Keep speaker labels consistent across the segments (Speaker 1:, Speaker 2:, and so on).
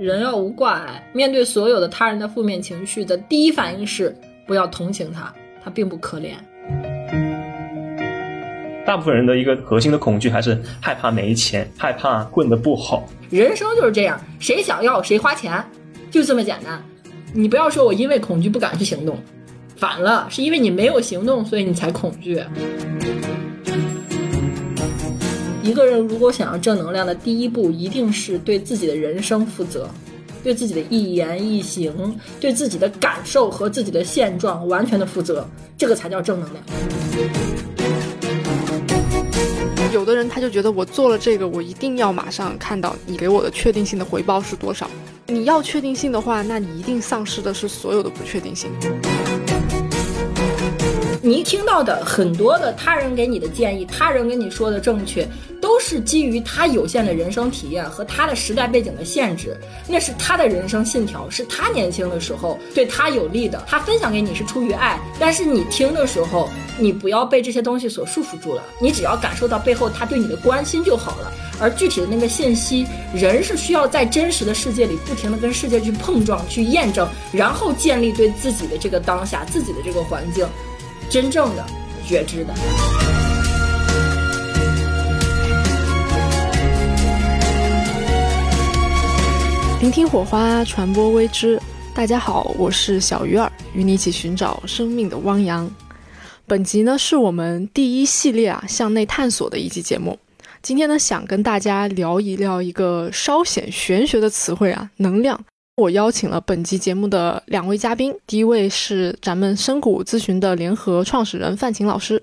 Speaker 1: 人要无挂碍，面对所有的他人的负面情绪的第一反应是不要同情他，他并不可怜。
Speaker 2: 大部分人的一个核心的恐惧还是害怕没钱，害怕混得不好。
Speaker 1: 人生就是这样，谁想要谁花钱，就这么简单。你不要说我因为恐惧不敢去行动，反了，是因为你没有行动，所以你才恐惧。一个人如果想要正能量的第一步，一定是对自己的人生负责，对自己的一言一行，对自己的感受和自己的现状完全的负责，这个才叫正能量。
Speaker 3: 有的人他就觉得我做了这个，我一定要马上看到你给我的确定性的回报是多少。你要确定性的话，那你一定丧失的是所有的不确定性。
Speaker 1: 你听到的很多的他人给你的建议，他人跟你说的正确，都是基于他有限的人生体验和他的时代背景的限制，那是他的人生信条，是他年轻的时候对他有利的，他分享给你是出于爱。但是你听的时候，你不要被这些东西所束缚住了，你只要感受到背后他对你的关心就好了。而具体的那个信息，人是需要在真实的世界里不停的跟世界去碰撞、去验证，然后建立对自己的这个当下、自己的这个环境。真正的觉知的，
Speaker 3: 聆听火花，传播微知。大家好，我是小鱼儿，与你一起寻找生命的汪洋。本集呢是我们第一系列啊向内探索的一集节目。今天呢想跟大家聊一聊一个稍显玄学的词汇啊，能量。我邀请了本集节目的两位嘉宾，第一位是咱们深谷咨询的联合创始人范晴老师。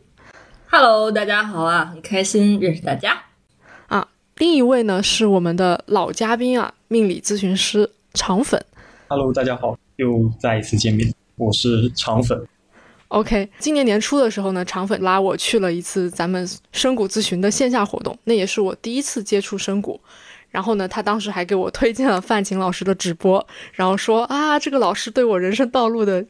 Speaker 1: Hello，大家好啊，很开心认识大家。
Speaker 3: 啊，另一位呢是我们的老嘉宾啊，命理咨询师肠粉。
Speaker 2: Hello，大家好，又再一次见面，我是肠粉。
Speaker 3: OK，今年年初的时候呢，肠粉拉我去了一次咱们深谷咨询的线下活动，那也是我第一次接触深谷。然后呢，他当时还给我推荐了范晴老师的直播，然后说啊，这个老师对我人生道路的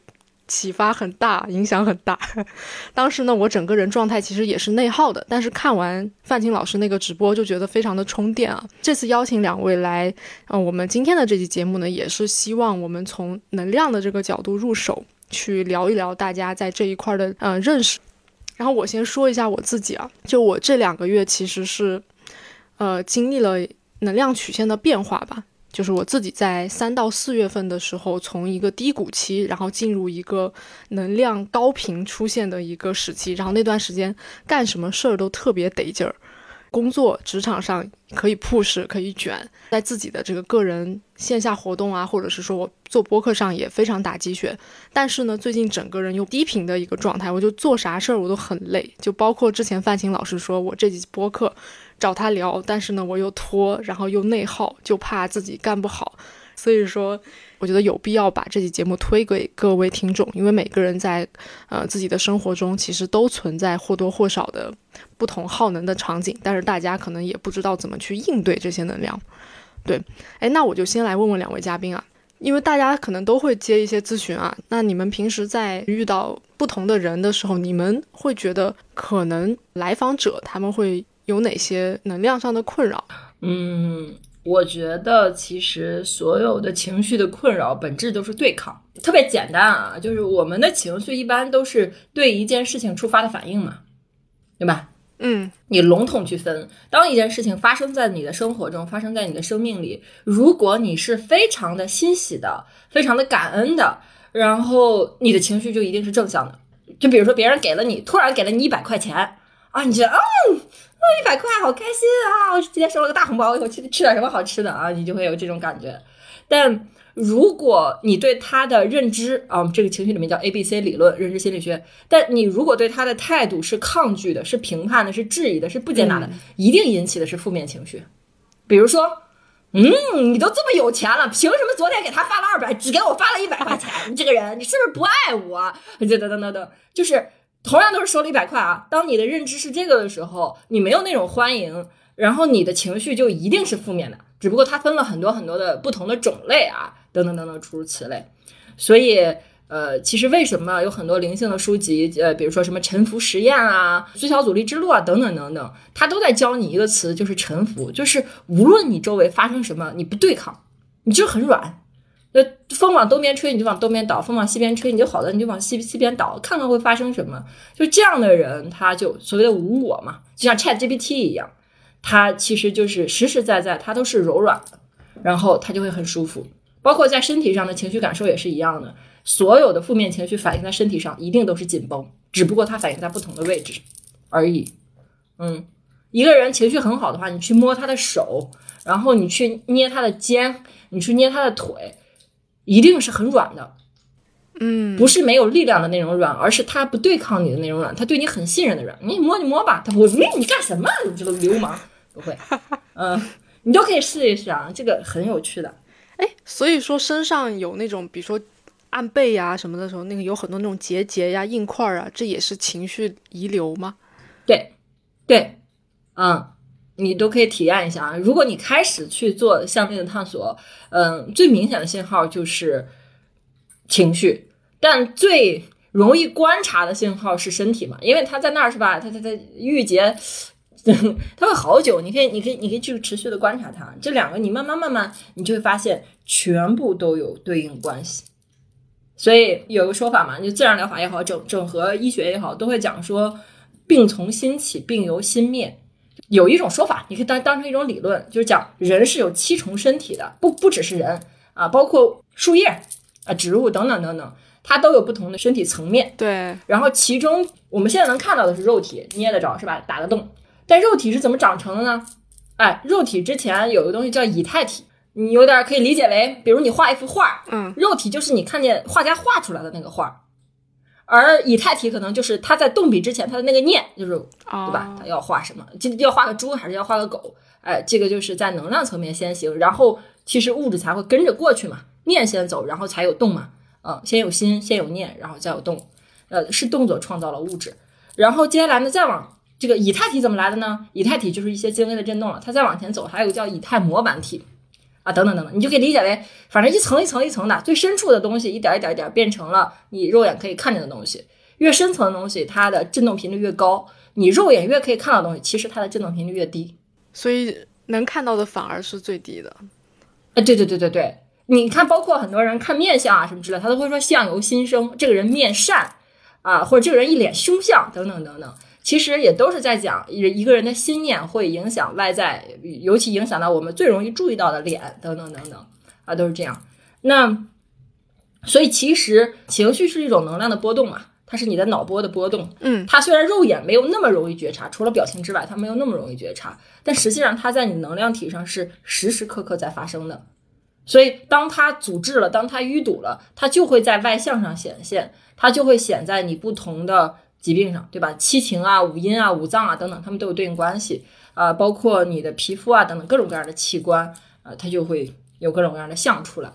Speaker 3: 启发很大，影响很大。当时呢，我整个人状态其实也是内耗的，但是看完范晴老师那个直播，就觉得非常的充电啊。这次邀请两位来，嗯，我们今天的这期节目呢，也是希望我们从能量的这个角度入手，去聊一聊大家在这一块的嗯认识。然后我先说一下我自己啊，就我这两个月其实是，呃，经历了。能量曲线的变化吧，就是我自己在三到四月份的时候，从一个低谷期，然后进入一个能量高频出现的一个时期，然后那段时间干什么事儿都特别得劲儿，工作职场上可以 push 可以卷，在自己的这个个人线下活动啊，或者是说我做播客上也非常打鸡血，但是呢，最近整个人又低频的一个状态，我就做啥事儿我都很累，就包括之前范晴老师说我这集播客。找他聊，但是呢，我又拖，然后又内耗，就怕自己干不好，所以说，我觉得有必要把这期节目推给各位听众，因为每个人在呃自己的生活中，其实都存在或多或少的不同耗能的场景，但是大家可能也不知道怎么去应对这些能量。对，哎，那我就先来问问两位嘉宾啊，因为大家可能都会接一些咨询啊，那你们平时在遇到不同的人的时候，你们会觉得可能来访者他们会。有哪些能量上的困扰？
Speaker 1: 嗯，我觉得其实所有的情绪的困扰本质都是对抗，特别简单啊，就是我们的情绪一般都是对一件事情触发的反应嘛，对吧？
Speaker 3: 嗯，
Speaker 1: 你笼统去分，当一件事情发生在你的生活中，发生在你的生命里，如果你是非常的欣喜的，非常的感恩的，然后你的情绪就一定是正向的。就比如说别人给了你，突然给了你一百块钱啊，你觉得嗯。一百块，好开心啊！我今天收了个大红包，以后去吃点什么好吃的啊，你就会有这种感觉。但如果你对他的认知啊，这个情绪里面叫 A B C 理论，认知心理学。但你如果对他的态度是抗拒的，是评判的，是质疑的，是不接纳的，一定引起的是负面情绪。比如说，嗯，你都这么有钱了，凭什么昨天给他发了二百，只给我发了一百块钱？你这个人，你是不是不爱我？等等等等等，就是。同样都是收了一百块啊！当你的认知是这个的时候，你没有那种欢迎，然后你的情绪就一定是负面的。只不过它分了很多很多的不同的种类啊，等等等等，诸如此类。所以，呃，其实为什么有很多灵性的书籍，呃，比如说什么沉浮实验啊、最小阻力之路啊，等等等等，它都在教你一个词，就是沉浮，就是无论你周围发生什么，你不对抗。你就很软。那风往东边吹，你就往东边倒；风往西边吹，你就好了，你就往西西边倒，看看会发生什么。就这样的人，他就所谓的无我嘛，就像 Chat GPT 一样，他其实就是实实在在，他都是柔软的，然后他就会很舒服。包括在身体上的情绪感受也是一样的，所有的负面情绪反映在身体上，一定都是紧绷，只不过它反映在不同的位置而已。嗯，一个人情绪很好的话，你去摸他的手，然后你去捏他的肩，你去捏他的腿。一定是很软的，
Speaker 3: 嗯，
Speaker 1: 不是没有力量的那种软，而是他不对抗你的那种软，他对你很信任的软。你摸你摸吧，他不会，你干什么？你这个流氓 不会，嗯，你都可以试一试啊，这个很有趣的。
Speaker 3: 哎，所以说身上有那种，比如说按背呀什么的时候，那个有很多那种结节呀、硬块啊，这也是情绪遗留吗？
Speaker 1: 对，对，嗯。你都可以体验一下啊！如果你开始去做向内的探索，嗯，最明显的信号就是情绪，但最容易观察的信号是身体嘛，因为它在那儿是吧？它它它郁结，它会好久。你可以你可以你可以去持续的观察它，这两个你慢慢慢慢，你就会发现全部都有对应关系。所以有个说法嘛，就自然疗法也好，整整合医学也好，都会讲说，病从心起，病由心灭。有一种说法，你可以当当成一种理论，就是讲人是有七重身体的，不不只是人啊，包括树叶啊、植物等等等等，它都有不同的身体层面。
Speaker 3: 对，
Speaker 1: 然后其中我们现在能看到的是肉体，捏得着是吧？打得动。但肉体是怎么长成的呢？哎，肉体之前有个东西叫以太体，你有点可以理解为，比如你画一幅画，
Speaker 3: 嗯，
Speaker 1: 肉体就是你看见画家画出来的那个画。而以太体可能就是他在动笔之前，他的那个念就是，对吧？他要画什么？就要画个猪还是要画个狗？哎，这个就是在能量层面先行，然后其实物质才会跟着过去嘛。念先走，然后才有动嘛。嗯，先有心，先有念，然后再有动。呃，是动作创造了物质。然后接下来呢，再往这个以太体怎么来的呢？以太体就是一些精微的振动了。它再往前走，还有个叫以太模板体。啊，等等等等，你就可以理解为，反正一层一层一层的，最深处的东西，一点一点一点变成了你肉眼可以看见的东西。越深层的东西，它的振动频率越高，你肉眼越可以看到东西，其实它的振动频率越低。
Speaker 3: 所以能看到的反而是最低的。
Speaker 1: 啊，对对对对对，你看，包括很多人看面相啊什么之类，他都会说相由心生，这个人面善啊，或者这个人一脸凶相等等等等。其实也都是在讲一一个人的心念会影响外在，尤其影响到我们最容易注意到的脸等等等等啊，都是这样。那所以其实情绪是一种能量的波动嘛，它是你的脑波的波动。
Speaker 3: 嗯，
Speaker 1: 它虽然肉眼没有那么容易觉察，除了表情之外，它没有那么容易觉察，但实际上它在你能量体上是时时刻刻在发生的。所以当它阻滞了，当它淤堵了，它就会在外向上显现，它就会显在你不同的。疾病上，对吧？七情啊、五阴啊、五脏啊等等，它们都有对应关系啊。包括你的皮肤啊等等各种各样的器官啊，它就会有各种各样的相出来。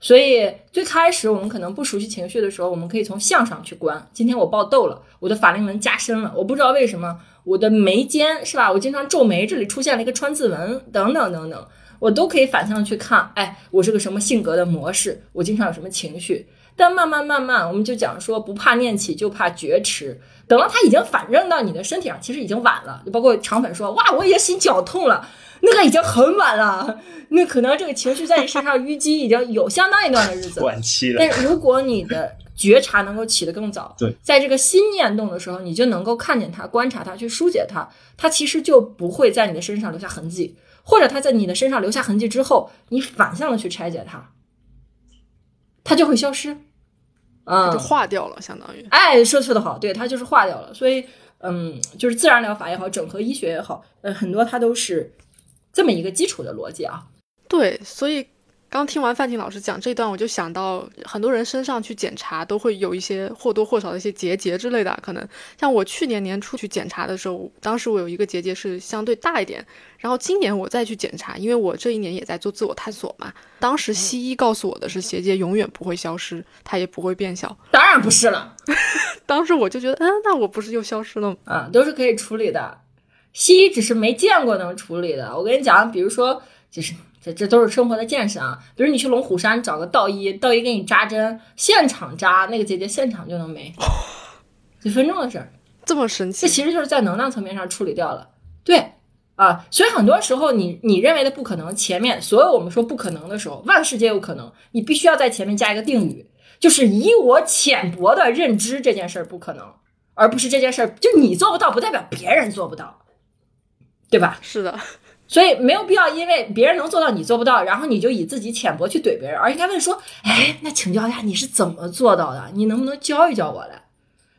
Speaker 1: 所以最开始我们可能不熟悉情绪的时候，我们可以从相上去观。今天我爆痘了，我的法令纹加深了，我不知道为什么我的眉间是吧？我经常皱眉，这里出现了一个川字纹，等等等等，我都可以反向去看。哎，我是个什么性格的模式？我经常有什么情绪？但慢慢慢慢，我们就讲说不怕念起，就怕觉迟。等到它已经反正到你的身体上，其实已经晚了。就包括肠粉说：“哇，我也心绞痛了。”那个已经很晚了。那可能这个情绪在你身上淤积已经有相当一段的日子。
Speaker 2: 晚期了。
Speaker 1: 但如果你的觉察能够起得更早，
Speaker 2: 对，
Speaker 1: 在这个心念动的时候，你就能够看见它、观察它、去疏解它，它其实就不会在你的身上留下痕迹。或者它在你的身上留下痕迹之后，你反向的去拆解它，它就会消失。
Speaker 3: 嗯，就化掉了，相当于。
Speaker 1: 哎，说说的好，对，它就是化掉了。所以，嗯，就是自然疗法也好，整合医学也好，呃，很多它都是这么一个基础的逻辑啊。
Speaker 3: 对，所以。刚听完范婷老师讲这段，我就想到很多人身上去检查都会有一些或多或少的一些结节之类的。可能像我去年年初去检查的时候，当时我有一个结节是相对大一点。然后今年我再去检查，因为我这一年也在做自我探索嘛。当时西医告诉我的是结节永远不会消失，它也不会变小。
Speaker 1: 当然不是了。
Speaker 3: 当时我就觉得，嗯，那我不是又消失了吗？
Speaker 1: 啊，都是可以处理的。西医只是没见过能处理的。我跟你讲，比如说，就是。这这都是生活的见识啊！比如你去龙虎山找个道医，道医给你扎针，现场扎，那个结节现场就能没，几分钟的事儿，
Speaker 3: 这么神奇。
Speaker 1: 这其实就是在能量层面上处理掉了。对，啊。所以很多时候你你认为的不可能，前面所有我们说不可能的时候，万事皆有可能，你必须要在前面加一个定语，就是以我浅薄的认知，这件事儿不可能，而不是这件事儿就你做不到，不代表别人做不到，对吧？
Speaker 3: 是的，
Speaker 1: 所以没有必要因为别人能做到你做不到，然后你就以自己浅薄去怼别人，而应该问说，哎，那请教一下你是怎么做到的？你能不能教一教我来？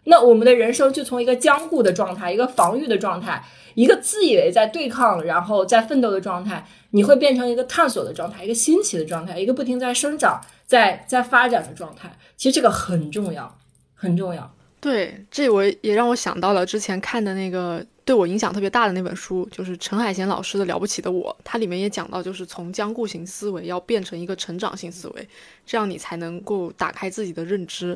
Speaker 1: 那我们的人生就从一个僵固的状态，一个防御的状态，一个自以为在对抗，然后在奋斗的状态，你会变成一个探索的状态，一个新奇的状态，一个不停在生长、在在发展的状态。其实这个很重要，很重要。
Speaker 3: 对，这我也让我想到了之前看的那个对我影响特别大的那本书，就是陈海贤老师的《了不起的我》，它里面也讲到，就是从僵固型思维要变成一个成长性思维，这样你才能够打开自己的认知。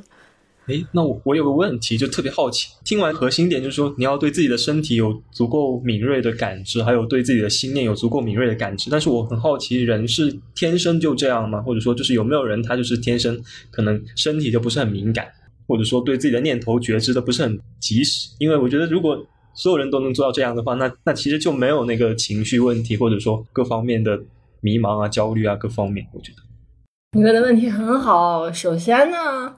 Speaker 2: 哎，那我我有个问题，就特别好奇。听完核心点就是说，你要对自己的身体有足够敏锐的感知，还有对自己的心念有足够敏锐的感知。但是我很好奇，人是天生就这样吗？或者说，就是有没有人他就是天生可能身体就不是很敏感，或者说对自己的念头觉知的不是很及时？因为我觉得，如果所有人都能做到这样的话，那那其实就没有那个情绪问题，或者说各方面的迷茫啊、焦虑啊各方面。我觉得
Speaker 1: 你问的问题很好。首先呢。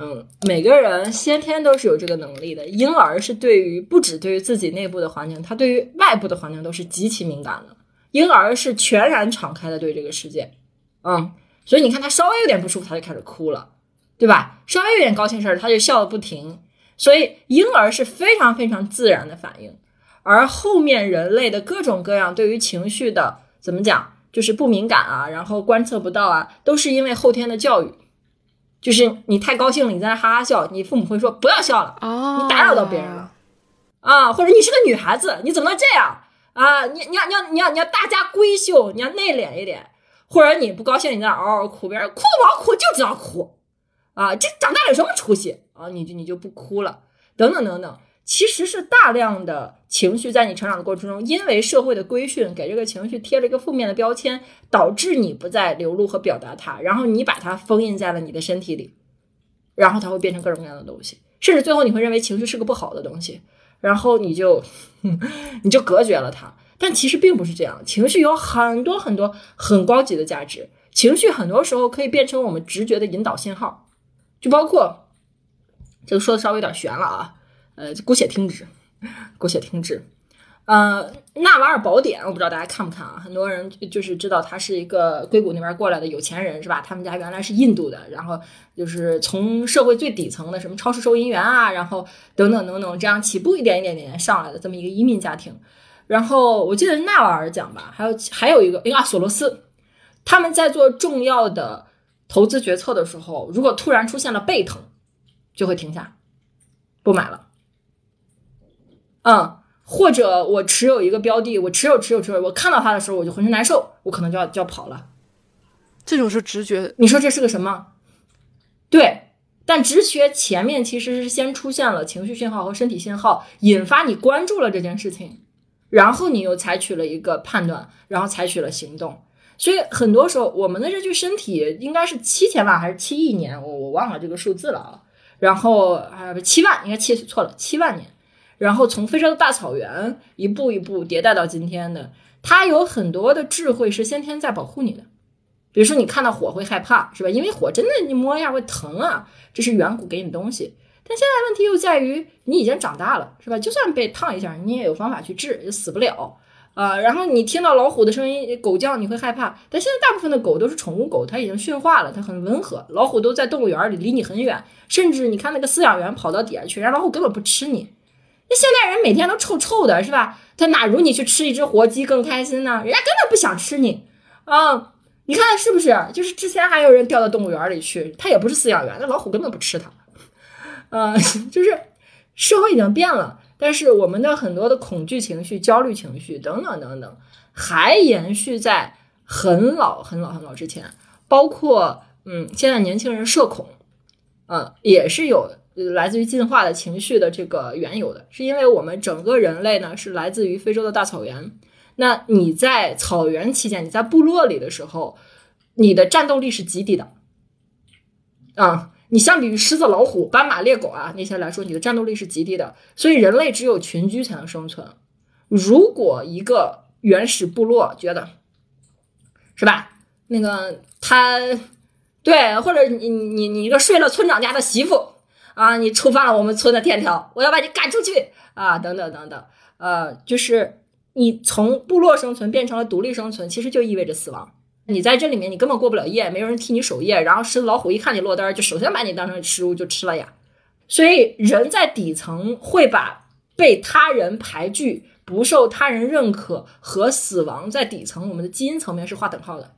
Speaker 1: 嗯，每个人先天都是有这个能力的。婴儿是对于不止对于自己内部的环境，他对于外部的环境都是极其敏感的。婴儿是全然敞开的对这个世界，嗯，所以你看他稍微有点不舒服，他就开始哭了，对吧？稍微有点高兴事儿，他就笑个不停。所以婴儿是非常非常自然的反应，而后面人类的各种各样对于情绪的怎么讲，就是不敏感啊，然后观测不到啊，都是因为后天的教育。就是你太高兴了，你在那哈哈笑，你父母会说不要笑了，你打扰到别人了，啊，或者你是个女孩子，你怎么能这样啊？你你要你要你要你要大家闺秀，你要内敛一点，或者你不高兴，你在那嗷嗷哭，别人哭不好哭就知道哭，啊，这长大了有什么出息啊？你就你就不哭了，等等等等。其实是大量的情绪在你成长的过程中，因为社会的规训给这个情绪贴了一个负面的标签，导致你不再流露和表达它，然后你把它封印在了你的身体里，然后它会变成各种各样的东西，甚至最后你会认为情绪是个不好的东西，然后你就 你就隔绝了它。但其实并不是这样，情绪有很多很多很高级的价值，情绪很多时候可以变成我们直觉的引导信号，就包括这个说的稍微有点悬了啊。呃，姑且听之，姑且听之。呃，《纳瓦尔宝典》，我不知道大家看不看啊？很多人就是知道他是一个硅谷那边过来的有钱人，是吧？他们家原来是印度的，然后就是从社会最底层的什么超市收银员啊，然后等等等等，这样起步一点一点点上来的这么一个移民家庭。然后我记得是纳瓦尔讲吧，还有还有一个，哎呀，索罗斯，他们在做重要的投资决策的时候，如果突然出现了背疼，就会停下，不买了。嗯，或者我持有一个标的，我持有持有持有，我看到它的时候我就浑身难受，我可能就要就要跑了。
Speaker 3: 这种是直觉，
Speaker 1: 你说这是个什么？对，但直觉前面其实是先出现了情绪信号和身体信号，引发你关注了这件事情，然后你又采取了一个判断，然后采取了行动。所以很多时候，我们的这具身体应该是七千万还是七亿年，我我忘了这个数字了啊。然后啊，七万，应该七错了，七万年。然后从非洲的大草原一步一步迭代到今天的，它有很多的智慧是先天在保护你的。比如说你看到火会害怕，是吧？因为火真的你摸一下会疼啊，这是远古给你的东西。但现在问题又在于你已经长大了，是吧？就算被烫一下，你也有方法去治，也死不了啊。然后你听到老虎的声音、狗叫，你会害怕。但现在大部分的狗都是宠物狗，它已经驯化了，它很温和。老虎都在动物园里，离你很远，甚至你看那个饲养员跑到底下去，人家老虎根本不吃你。那现代人每天都臭臭的，是吧？他哪如你去吃一只活鸡更开心呢？人家根本不想吃你啊！你看是不是？就是之前还有人掉到动物园里去，他也不是饲养员，那老虎根本不吃它。呃，就是社会已经变了，但是我们的很多的恐惧情绪、焦虑情绪等等等等，还延续在很老很老很老之前，包括嗯，现在年轻人社恐，呃，也是有。来自于进化的情绪的这个缘由的，是因为我们整个人类呢是来自于非洲的大草原。那你在草原期间，你在部落里的时候，你的战斗力是极低的。啊，你相比于狮子、老虎、斑马、猎狗啊那些来说，你的战斗力是极低的。所以人类只有群居才能生存。如果一个原始部落觉得，是吧？那个他，对，或者你你你一个睡了村长家的媳妇啊，你触犯了我们村的天条，我要把你赶出去啊，等等等等，呃，就是你从部落生存变成了独立生存，其实就意味着死亡。你在这里面你根本过不了夜，没有人替你守夜，然后狮子老虎一看你落单，就首先把你当成食物就吃了呀。所以人在底层会把被他人排拒。不受他人认可和死亡在底层，我们的基因层面是划等号的。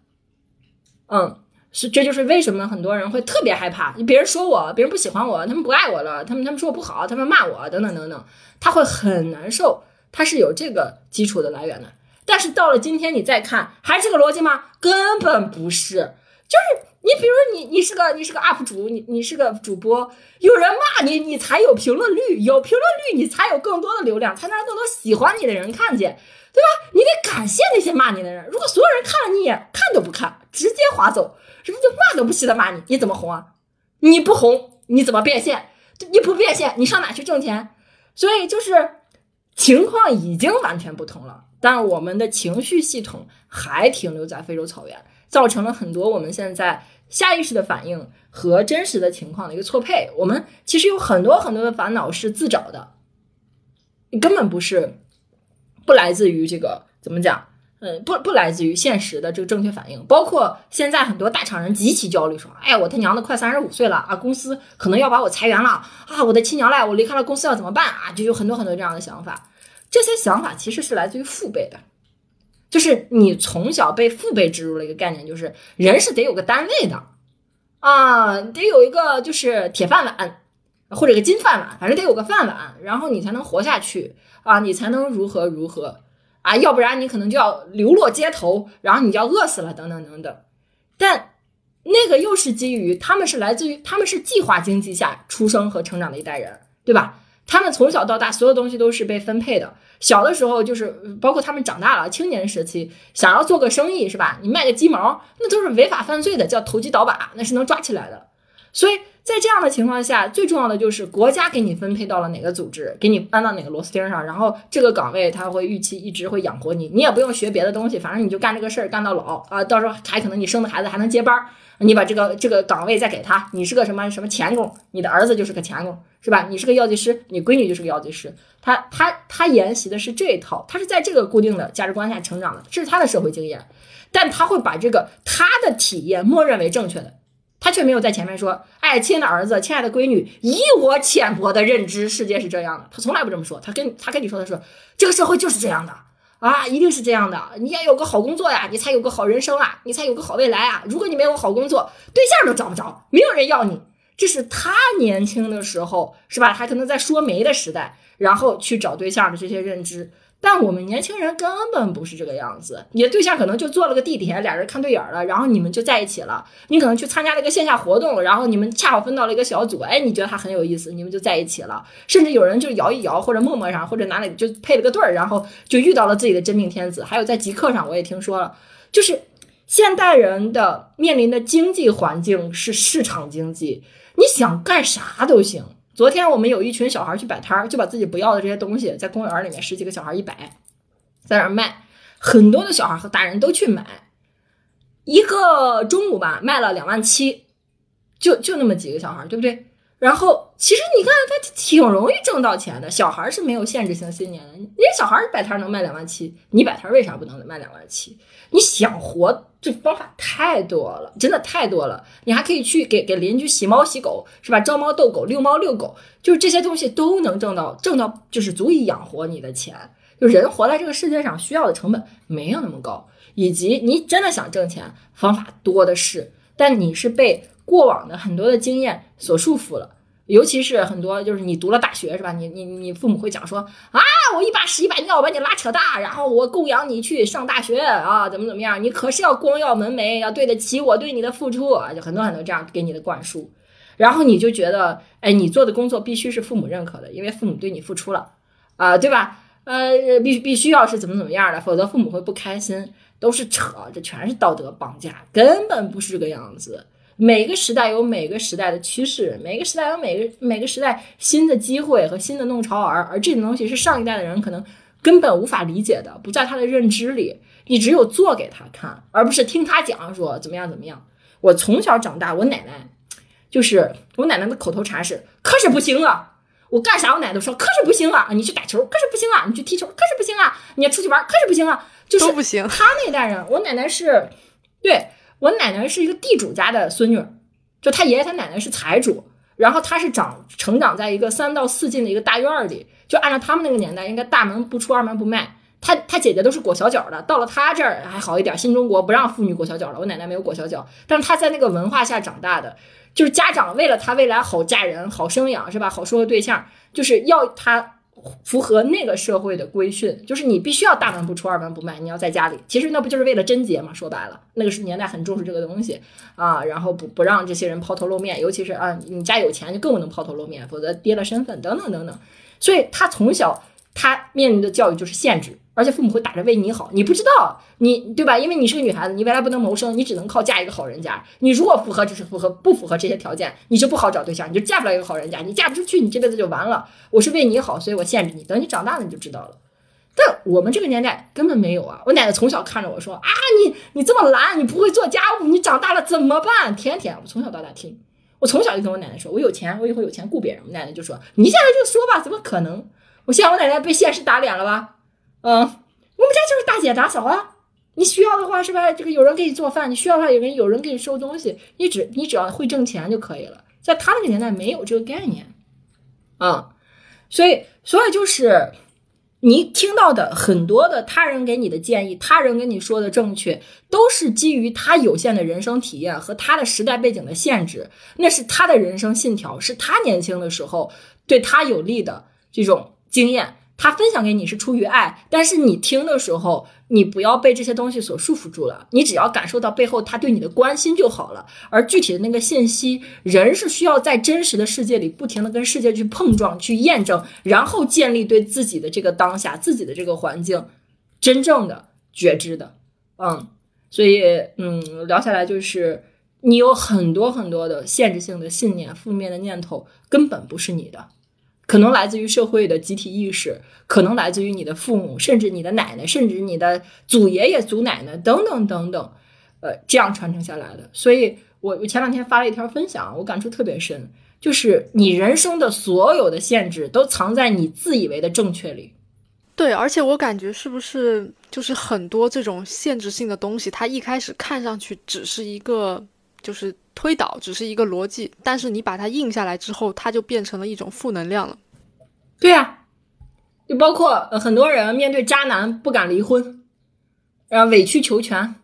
Speaker 1: 嗯，是，这就是为什么很多人会特别害怕，别人说我，别人不喜欢我，他们不爱我了，他们他们说我不好，他们骂我，等等等等，他会很难受，他是有这个基础的来源的。但是到了今天，你再看，还是个逻辑吗？根本不是，就是。你比如你你是个你是个 UP 主，你你是个主播，有人骂你，你才有评论率，有评论率，你才有更多的流量，才能让更多喜欢你的人看见，对吧？你得感谢那些骂你的人。如果所有人看了你一眼，看都不看，直接划走，是不是就骂都不稀得骂你？你怎么红啊？你不红，你怎么变现？你不变现，你上哪去挣钱？所以就是情况已经完全不同了，但我们的情绪系统还停留在非洲草原，造成了很多我们现在。下意识的反应和真实的情况的一个错配，我们其实有很多很多的烦恼是自找的，根本不是不来自于这个怎么讲，嗯，不不来自于现实的这个正确反应。包括现在很多大厂人极其焦虑，说：“哎呀，我他娘的快三十五岁了啊，公司可能要把我裁员了啊，我的亲娘嘞，我离开了公司要怎么办啊？”就有很多很多这样的想法。这些想法其实是来自于父辈的。就是你从小被父辈植入了一个概念，就是人是得有个单位的，啊，得有一个就是铁饭碗或者个金饭碗，反正得有个饭碗，然后你才能活下去啊，你才能如何如何啊，要不然你可能就要流落街头，然后你就要饿死了，等等等等。但那个又是基于他们是来自于他们是计划经济下出生和成长的一代人，对吧？他们从小到大所有东西都是被分配的。小的时候就是，包括他们长大了，青年时期想要做个生意是吧？你卖个鸡毛，那都是违法犯罪的，叫投机倒把，那是能抓起来的。所以在这样的情况下，最重要的就是国家给你分配到了哪个组织，给你安到哪个螺丝钉上，然后这个岗位他会预期一直会养活你，你也不用学别的东西，反正你就干这个事儿干到老啊，到时候还可能你生的孩子还能接班儿。你把这个这个岗位再给他，你是个什么什么钳工，你的儿子就是个钳工，是吧？你是个药剂师，你闺女就是个药剂师。他他他沿袭的是这一套，他是在这个固定的价值观下成长的，这是他的社会经验。但他会把这个他的体验默认为正确的，他却没有在前面说：“哎，亲爱的儿子，亲爱的闺女，以我浅薄的认知，世界是这样的。”他从来不这么说，他跟他跟你说的是，这个社会就是这样的。啊，一定是这样的！你要有个好工作呀，你才有个好人生啊，你才有个好未来啊！如果你没有好工作，对象都找不着，没有人要你。这是他年轻的时候，是吧？他可能在说媒的时代，然后去找对象的这些认知。但我们年轻人根本不是这个样子，你的对象可能就坐了个地铁，俩人看对眼了，然后你们就在一起了。你可能去参加了一个线下活动，然后你们恰好分到了一个小组，哎，你觉得他很有意思，你们就在一起了。甚至有人就摇一摇，或者陌陌上，或者哪里就配了个对儿，然后就遇到了自己的真命天子。还有在极客上，我也听说了，就是现代人的面临的经济环境是市场经济，你想干啥都行。昨天我们有一群小孩去摆摊儿，就把自己不要的这些东西在公园里面十几个小孩一摆，在那卖，很多的小孩和大人都去买，一个中午吧卖了两万七，就就那么几个小孩，对不对？然后其实你看他挺容易挣到钱的，小孩是没有限制性信念的，人家小孩摆摊能卖两万七，你摆摊为啥不能卖两万七？你想活？这方法太多了，真的太多了。你还可以去给给邻居洗猫洗狗，是吧？招猫逗狗，遛猫遛狗，就是这些东西都能挣到，挣到就是足以养活你的钱。就人活在这个世界上需要的成本没有那么高，以及你真的想挣钱，方法多的是。但你是被过往的很多的经验所束缚了。尤其是很多，就是你读了大学是吧？你你你父母会讲说啊，我一把屎一把尿把你拉扯大，然后我供养你去上大学啊，怎么怎么样？你可是要光耀门楣，要对得起我对你的付出啊！就很多很多这样给你的灌输，然后你就觉得，哎，你做的工作必须是父母认可的，因为父母对你付出了啊，对吧？呃，必必须要是怎么怎么样的，否则父母会不开心，都是扯，这全是道德绑架，根本不是这个样子。每个时代有每个时代的趋势，每个时代有每个每个时代新的机会和新的弄潮儿，而这种东西是上一代的人可能根本无法理解的，不在他的认知里。你只有做给他看，而不是听他讲说怎么样怎么样。我从小长大，我奶奶就是我奶奶的口头禅是：可是不行啊！我干啥我奶奶都说可是不行啊！你去打球可是不行啊！你去踢球可是不行啊！你要出去玩可是不行啊！就是
Speaker 3: 都不行。
Speaker 1: 他那代人，我奶奶是，对我奶奶是一个地主家的孙女，就他爷爷他奶奶是财主，然后他是长成长在一个三到四进的一个大院里，就按照他们那个年代，应该大门不出二门不迈。他他姐姐都是裹小脚的，到了他这儿还好一点，新中国不让妇女裹小脚了。我奶奶没有裹小脚，但是他在那个文化下长大的，就是家长为了他未来好嫁人、好生养，是吧？好说个对象，就是要他符合那个社会的规训，就是你必须要大门不出二门不迈，你要在家里。其实那不就是为了贞洁嘛？说白了，那个是年代很重视这个东西啊，然后不不让这些人抛头露面，尤其是啊，你家有钱就更不能抛头露面，否则跌了身份等等等等。所以他从小他面临的教育就是限制。而且父母会打着为你好，你不知道，你对吧？因为你是个女孩子，你未来不能谋生，你只能靠嫁一个好人家。你如果符合，就是符合，不符合这些条件，你就不好找对象，你就嫁不了一个好人家，你嫁不出去，你这辈子就完了。我是为你好，所以我限制你，等你长大了你就知道了。但我们这个年代根本没有啊！我奶奶从小看着我说啊，你你这么懒，你不会做家务，你长大了怎么办？天天我从小到大听，我从小就跟我奶奶说，我有钱，我以后有钱雇别人。我奶奶就说，你现在就说吧，怎么可能？我现在我奶奶被现实打脸了吧？嗯。我们家就是大姐打扫啊！你需要的话是吧？这个有人给你做饭，你需要的话有人有人给你收东西，你只你只要会挣钱就可以了。在他那个年代没有这个概念，啊，所以所以就是你听到的很多的他人给你的建议，他人跟你说的正确，都是基于他有限的人生体验和他的时代背景的限制，那是他的人生信条，是他年轻的时候对他有利的这种经验。他分享给你是出于爱，但是你听的时候，你不要被这些东西所束缚住了。你只要感受到背后他对你的关心就好了。而具体的那个信息，人是需要在真实的世界里不停的跟世界去碰撞、去验证，然后建立对自己的这个当下、自己的这个环境真正的觉知的。嗯，所以嗯，聊下来就是你有很多很多的限制性的信念、负面的念头，根本不是你的。可能来自于社会的集体意识，可能来自于你的父母，甚至你的奶奶，甚至你的祖爷爷、祖奶奶等等等等，呃，这样传承下来的。所以，我我前两天发了一条分享，我感触特别深，就是你人生的所有的限制都藏在你自以为的正确里。
Speaker 3: 对，而且我感觉是不是就是很多这种限制性的东西，它一开始看上去只是一个就是。推导只是一个逻辑，但是你把它印下来之后，它就变成了一种负能量了。
Speaker 1: 对呀，就包括很多人面对渣男不敢离婚，然后委曲求全，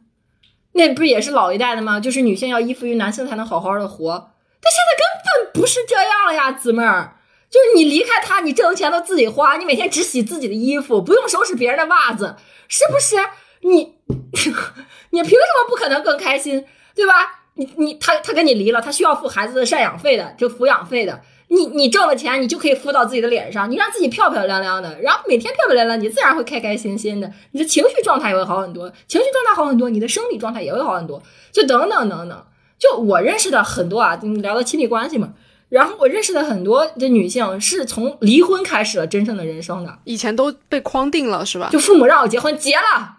Speaker 1: 那不也是老一代的吗？就是女性要依附于男性才能好好的活。但现在根本不是这样了呀，姊妹儿，就是你离开他，你挣的钱都自己花，你每天只洗自己的衣服，不用收拾别人的袜子，是不是？你 你凭什么不可能更开心，对吧？你你他他跟你离了，他需要付孩子的赡养费的，就抚养费的。你你挣了钱，你就可以敷到自己的脸上，你让自己漂漂亮亮的，然后每天漂漂亮亮，你自然会开开心心的，你的情绪状态也会好很多，情绪状态好很多，你的生理状态也会好很多，就等等等等。就我认识的很多啊，聊到亲密关系嘛，然后我认识的很多的女性是从离婚开始了真正的人生的，
Speaker 3: 以前都被框定了是吧？
Speaker 1: 就父母让我结婚，结了。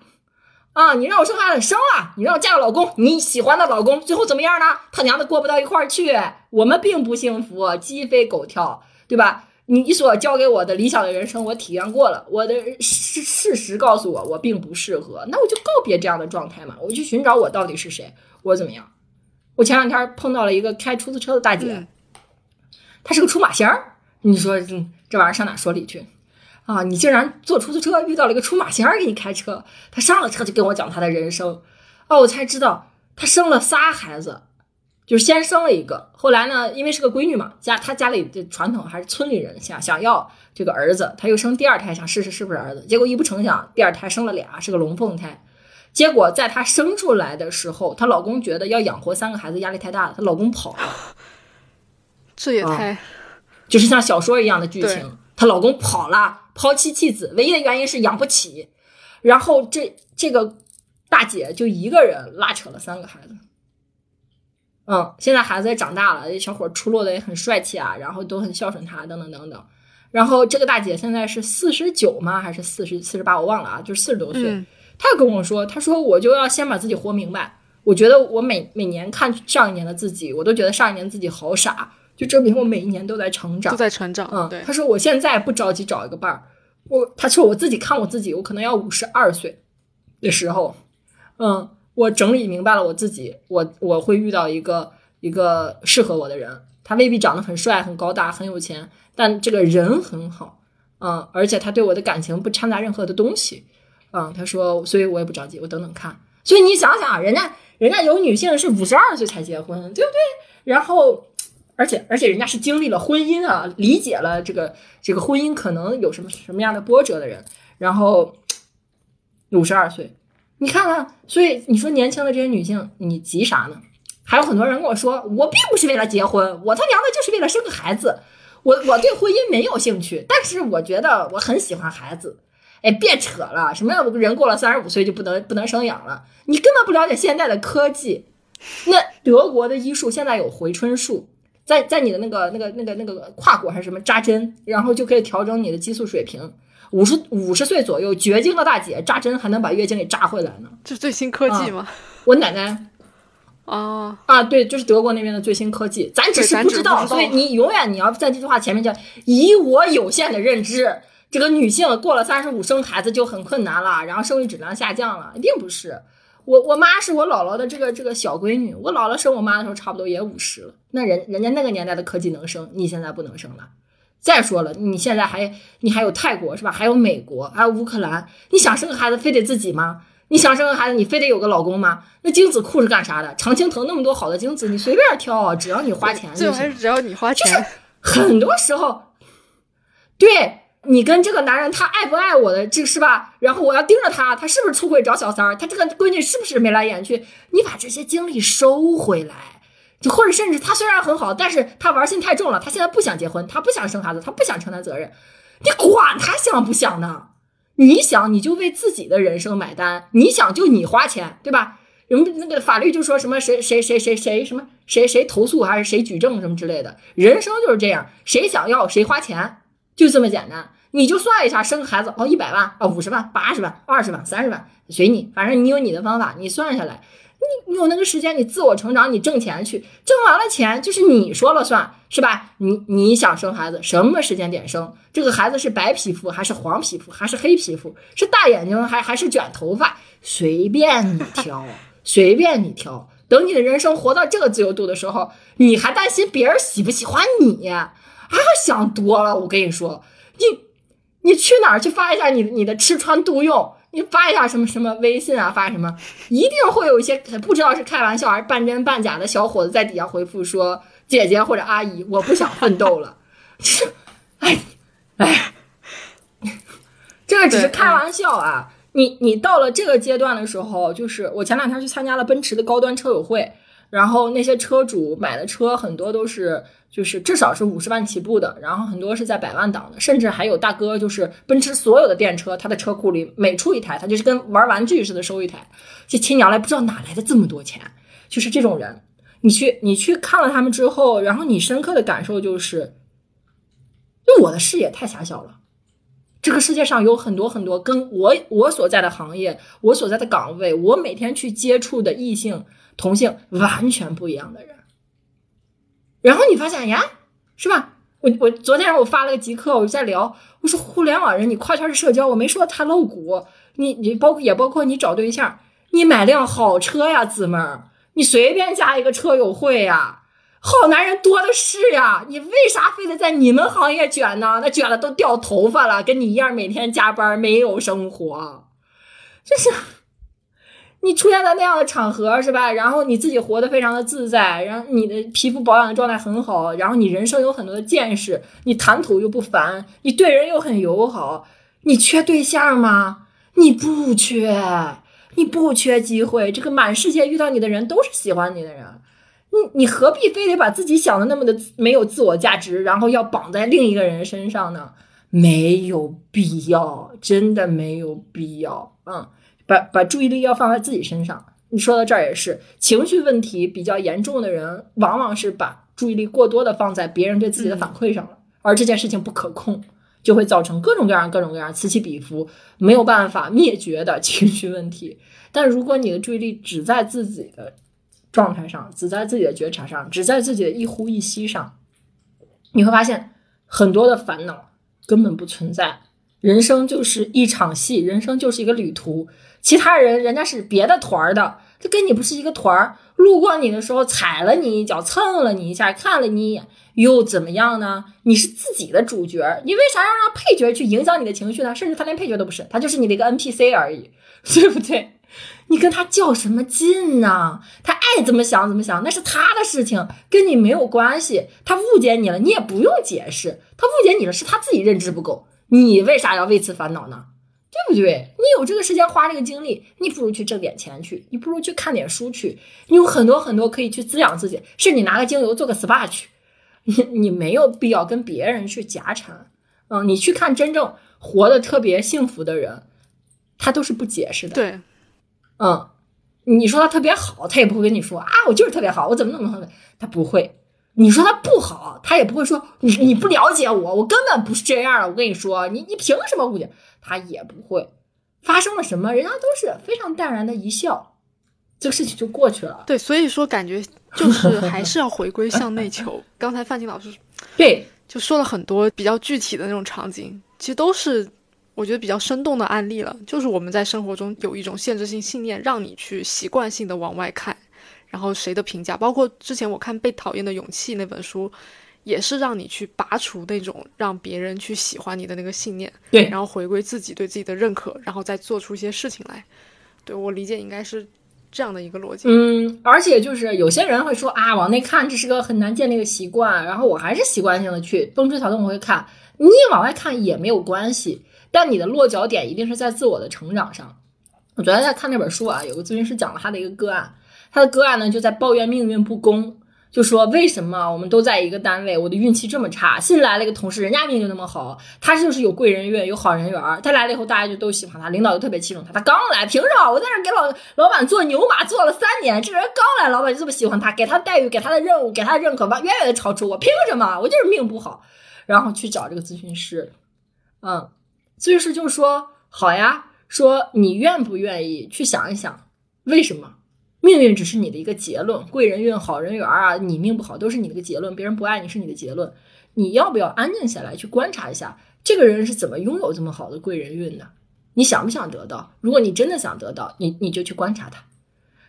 Speaker 1: 啊！你让我生孩子，生了；你让我嫁个老公，你喜欢的老公，最后怎么样呢？他娘的过不到一块儿去，我们并不幸福，鸡飞狗跳，对吧？你所教给我的理想的人生，我体验过了，我的事事实告诉我，我并不适合，那我就告别这样的状态嘛，我去寻找我到底是谁，我怎么样？我前两天碰到了一个开出租车的大姐，她是个出马仙儿，你说这这玩意儿上哪说理去？啊！你竟然坐出租车遇到了一个出马仙儿给你开车，他上了车就跟我讲他的人生，哦，我才知道他生了仨孩子，就是先生了一个，后来呢，因为是个闺女嘛，家他家里的传统还是村里人想想要这个儿子，他又生第二胎想试试是不是儿子，结果一不成想第二胎生了俩，是个龙凤胎，结果在她生出来的时候，她老公觉得要养活三个孩子压力太大了，她老公跑了，
Speaker 3: 这也太，
Speaker 1: 就是像小说一样的剧情，她老公跑了。抛妻弃子，唯一的原因是养不起。然后这这个大姐就一个人拉扯了三个孩子。嗯，现在孩子也长大了，这小伙出落的也很帅气啊，然后都很孝顺他，等等等等。然后这个大姐现在是四十九吗？还是四十四十八？我忘了啊，就是四十多岁。
Speaker 3: 嗯
Speaker 1: 她跟我说，她说我就要先把自己活明白。我觉得我每每年看上一年的自己，我都觉得上一年自己好傻，就证明我每一年都在成长
Speaker 3: 都。在成长。
Speaker 1: 嗯，
Speaker 3: 对
Speaker 1: 他，说我现在不着急找一个伴儿，我他说我自己看我自己，我可能要五十二岁的时候，嗯，我整理明白了我自己，我我会遇到一个一个适合我的人，他未必长得很帅、很高大、很有钱，但这个人很好，嗯，而且他对我的感情不掺杂任何的东西，嗯，他说，所以我也不着急，我等等看。所以你想想，人家人家有女性是五十二岁才结婚，对不对？然后而且而且人家是经历了婚姻啊，理解了这个这个婚姻可能有什么什么样的波折的人，然后五十二岁，你看看，所以你说年轻的这些女性，你急啥呢？还有很多人跟我说，我并不是为了结婚，我他娘的就是为了生个孩子，我我对婚姻没有兴趣，但是我觉得我很喜欢孩子。哎，别扯了，什么样的人过了三十五岁就不能不能生养了？你根本不了解现在的科技。那德国的医术现在有回春术，在在你的那个那个那个那个胯骨还是什么扎针，然后就可以调整你的激素水平。五十五十岁左右绝经的大姐扎针还能把月经给扎回来呢。
Speaker 3: 这是最新科技吗？
Speaker 1: 我奶奶
Speaker 3: 哦，
Speaker 1: 啊，对，就是德国那边的最新科技，咱只是不知道，
Speaker 3: 只是不知道
Speaker 1: 所以你永远你要在这句话前面叫以我有限的认知，这个女性过了三十五生孩子就很困难了，然后生育质量下降了，并不是。我我妈是我姥姥的这个这个小闺女，我姥姥生我妈的时候差不多也五十了，那人人家那个年代的科技能生，你现在不能生了。再说了，你现在还你还有泰国是吧？还有美国，还有乌克兰，你想生个孩子非得自己吗？你想生个孩子，你非得有个老公吗？那精子库是干啥的？常青藤那么多好的精子，你随便挑啊，只要你花钱
Speaker 3: 最还是只要你花钱，
Speaker 1: 很多时候，对你跟这个男人他爱不爱我的，这是吧？然后我要盯着他，他是不是出轨找小三儿？他这个闺女是不是眉来眼去？你把这些精力收回来。就或者甚至他虽然很好，但是他玩心太重了，他现在不想结婚，他不想生孩子，他不想承担责任，你管他想不想呢？你想你就为自己的人生买单，你想就你花钱，对吧？人那个法律就说什么谁谁谁谁谁什么谁谁投诉还是谁举证什么之类的，人生就是这样，谁想要谁花钱，就这么简单。你就算一下，生个孩子哦，一百万啊，五十万、八十万、二十万、三十万，随你，反正你有你的方法，你算下来，你你有那个时间，你自我成长，你挣钱去，挣完了钱就是你说了算，是吧？你你想生孩子，什么时间点生？这个孩子是白皮肤还是黄皮肤还是黑皮肤？是大眼睛还还是卷头发？随便你挑，随便你挑。等你的人生活到这个自由度的时候，你还担心别人喜不喜欢你？啊，想多了。我跟你说，你你去哪儿去发一下你你的吃穿度用？你发一下什么什么微信啊，发什么，一定会有一些不知道是开玩笑还是半真半假的小伙子在底下回复说：“姐姐或者阿姨，我不想奋斗了。” 哎哎，这个只是开玩笑啊。你你到了这个阶段的时候，就是我前两天去参加了奔驰的高端车友会，然后那些车主买的车很多都是就是至少是五十万起步的，然后很多是在百万档的，甚至还有大哥就是奔驰所有的电车，他的车库里每出一台，他就是跟玩玩具似的收一台。这亲娘来不知道哪来的这么多钱，就是这种人。你去你去看了他们之后，然后你深刻的感受就是，就我的视野太狭小了。这个世界上有很多很多跟我我所在的行业、我所在的岗位、我每天去接触的异性、同性完全不一样的人。然后你发现呀，是吧？我我昨天我发了个极客，我就在聊，我说互联网人你跨圈社交，我没说他露骨，你你包括也包括你找对象，你买辆好车呀，姊妹儿，你随便加一个车友会呀。好男人多的是呀，你为啥非得在你们行业卷呢？那卷的都掉头发了，跟你一样每天加班，没有生活，就是你出现在那样的场合是吧？然后你自己活得非常的自在，然后你的皮肤保养的状态很好，然后你人生有很多的见识，你谈吐又不凡，你对人又很友好，你缺对象吗？你不缺，你不缺机会，这个满世界遇到你的人都是喜欢你的人。你你何必非得把自己想的那么的没有自我价值，然后要绑在另一个人身上呢？没有必要，真的没有必要。嗯，把把注意力要放在自己身上。你说到这儿也是，情绪问题比较严重的人，往往是把注意力过多的放在别人对自己的反馈上了，而这件事情不可控。就会造成各种各样、各种各样此起彼伏、没有办法灭绝的情绪问题。但如果你的注意力只在自己的状态上，只在自己的觉察上，只在自己的一呼一吸上，你会发现很多的烦恼根本不存在。人生就是一场戏，人生就是一个旅途。其他人人家是别的团儿的，他跟你不是一个团儿。路过你的时候踩了你一脚，蹭了你一下，看了你一眼，又怎么样呢？你是自己的主角，你为啥要让配角去影响你的情绪呢？甚至他连配角都不是，他就是你的一个 NPC 而已，对不对？你跟他较什么劲呢？他爱怎么想怎么想，那是他的事情，跟你没有关系。他误解你了，你也不用解释。他误解你了，是他自己认知不够。你为啥要为此烦恼呢？对不对？你有这个时间花这个精力，你不如去挣点钱去，你不如去看点书去。你有很多很多可以去滋养自己，甚至你拿个精油做个 SPA 去。你你没有必要跟别人去夹缠。嗯，你去看真正活得特别幸福的人，他都是不解释的。
Speaker 3: 对，
Speaker 1: 嗯，你说他特别好，他也不会跟你说啊，我就是特别好，我怎么怎么怎么，他不会。你说他不好，他也不会说你你不了解我，我根本不是这样的。我跟你说，你你凭什么误解？他也不会。发生了什么，人家都是非常淡然的一笑，这个事情就过去了。
Speaker 3: 对，所以说感觉就是还是要回归向内求。刚才范青老师
Speaker 1: 对
Speaker 3: 就说了很多比较具体的那种场景，其实都是我觉得比较生动的案例了。就是我们在生活中有一种限制性信念，让你去习惯性的往外看。然后谁的评价，包括之前我看《被讨厌的勇气》那本书，也是让你去拔除那种让别人去喜欢你的那个信念，
Speaker 1: 对，
Speaker 3: 然后回归自己对自己的认可，然后再做出一些事情来。对我理解应该是这样的一个逻辑。
Speaker 1: 嗯，而且就是有些人会说啊，往内看这是个很难建立的习惯，然后我还是习惯性的去风吹草动我会看，你往外看也没有关系，但你的落脚点一定是在自我的成长上。我昨天在看那本书啊，有个咨询师讲了他的一个个案。他的个案呢，就在抱怨命运不公，就说为什么我们都在一个单位，我的运气这么差？新来了一个同事，人家命就那么好，他就是有贵人运，有好人缘。他来了以后，大家就都喜欢他，领导又特别器重他。他刚来，凭什么？我在这给老老板做牛马做了三年，这人刚来，老板就这么喜欢他，给他待遇，给他的任务，给他的认可，完远远的超出我，凭什么？我就是命不好。然后去找这个咨询师，嗯，咨询师就说好呀，说你愿不愿意去想一想，为什么？命运只是你的一个结论，贵人运、好人缘啊，你命不好都是你的一个结论。别人不爱你是你的结论，你要不要安静下来去观察一下，这个人是怎么拥有这么好的贵人运的？你想不想得到？如果你真的想得到，你你就去观察他。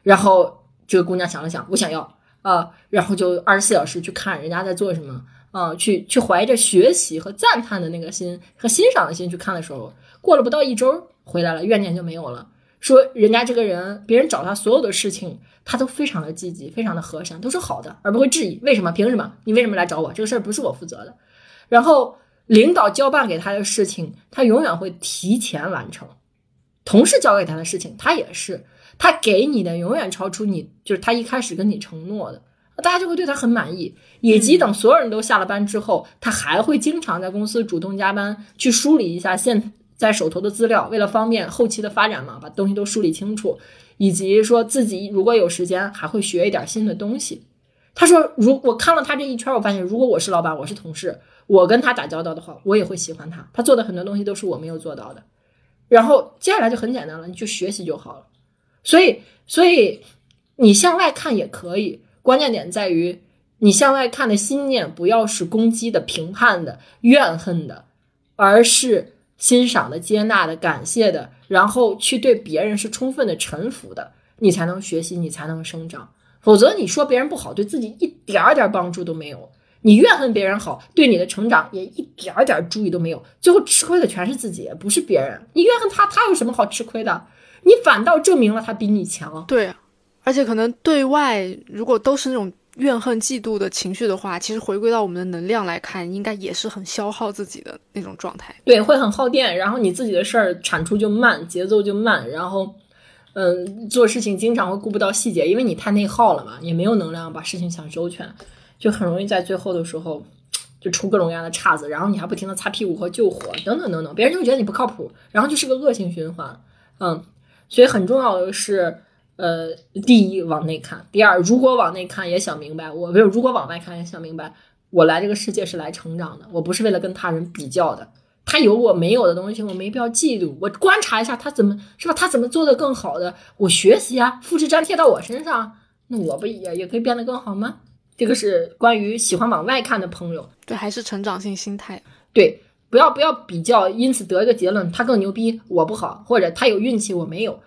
Speaker 1: 然后这个姑娘想了想，我想要啊，然后就二十四小时去看人家在做什么啊，去去怀着学习和赞叹的那个心和欣赏的心去看的时候，过了不到一周回来了，怨念就没有了。说人家这个人，别人找他所有的事情，他都非常的积极，非常的和善，都是好的，而不会质疑为什么？凭什么？你为什么来找我？这个事儿不是我负责的。然后领导交办给他的事情，他永远会提前完成；同事交给他的事情，他也是，他给你的永远超出你，就是他一开始跟你承诺的，大家就会对他很满意。以及等所有人都下了班之后，他还会经常在公司主动加班去梳理一下现。在手头的资料，为了方便后期的发展嘛，把东西都梳理清楚，以及说自己如果有时间，还会学一点新的东西。他说：“如我看了他这一圈，我发现如果我是老板，我是同事，我跟他打交道的话，我也会喜欢他。他做的很多东西都是我没有做到的。然后接下来就很简单了，你去学习就好了。所以，所以你向外看也可以，关键点在于你向外看的心念不要是攻击的、评判的、怨恨的，而是。”欣赏的、接纳的、感谢的，然后去对别人是充分的臣服的，你才能学习，你才能生长。否则你说别人不好，对自己一点点帮助都没有；你怨恨别人好，对你的成长也一点点注意都没有。最后吃亏的全是自己，不是别人。你怨恨他，他有什么好吃亏的？你反倒证明了他比你强。
Speaker 3: 对，而且可能对外如果都是那种。怨恨、嫉妒的情绪的话，其实回归到我们的能量来看，应该也是很消耗自己的那种状态。
Speaker 1: 对，会很耗电，然后你自己的事儿产出就慢，节奏就慢，然后，嗯，做事情经常会顾不到细节，因为你太内耗了嘛，也没有能量把事情想周全，就很容易在最后的时候就出各种各样的岔子，然后你还不停的擦屁股和救火，等等等等，别人就会觉得你不靠谱，然后就是个恶性循环。嗯，所以很重要的是。呃，第一往内看，第二，如果往内看也想明白，我没有；如果往外看也想明白，我来这个世界是来成长的，我不是为了跟他人比较的。他有我没有的东西，我没必要嫉妒。我观察一下他怎么是吧？他怎么做的更好的，我学习啊，复制粘贴到我身上，那我不也也可以变得更好吗？这个是关于喜欢往外看的朋友，
Speaker 3: 对，还是成长性心态。
Speaker 1: 对，不要不要比较，因此得一个结论，他更牛逼，我不好，或者他有运气，我没有。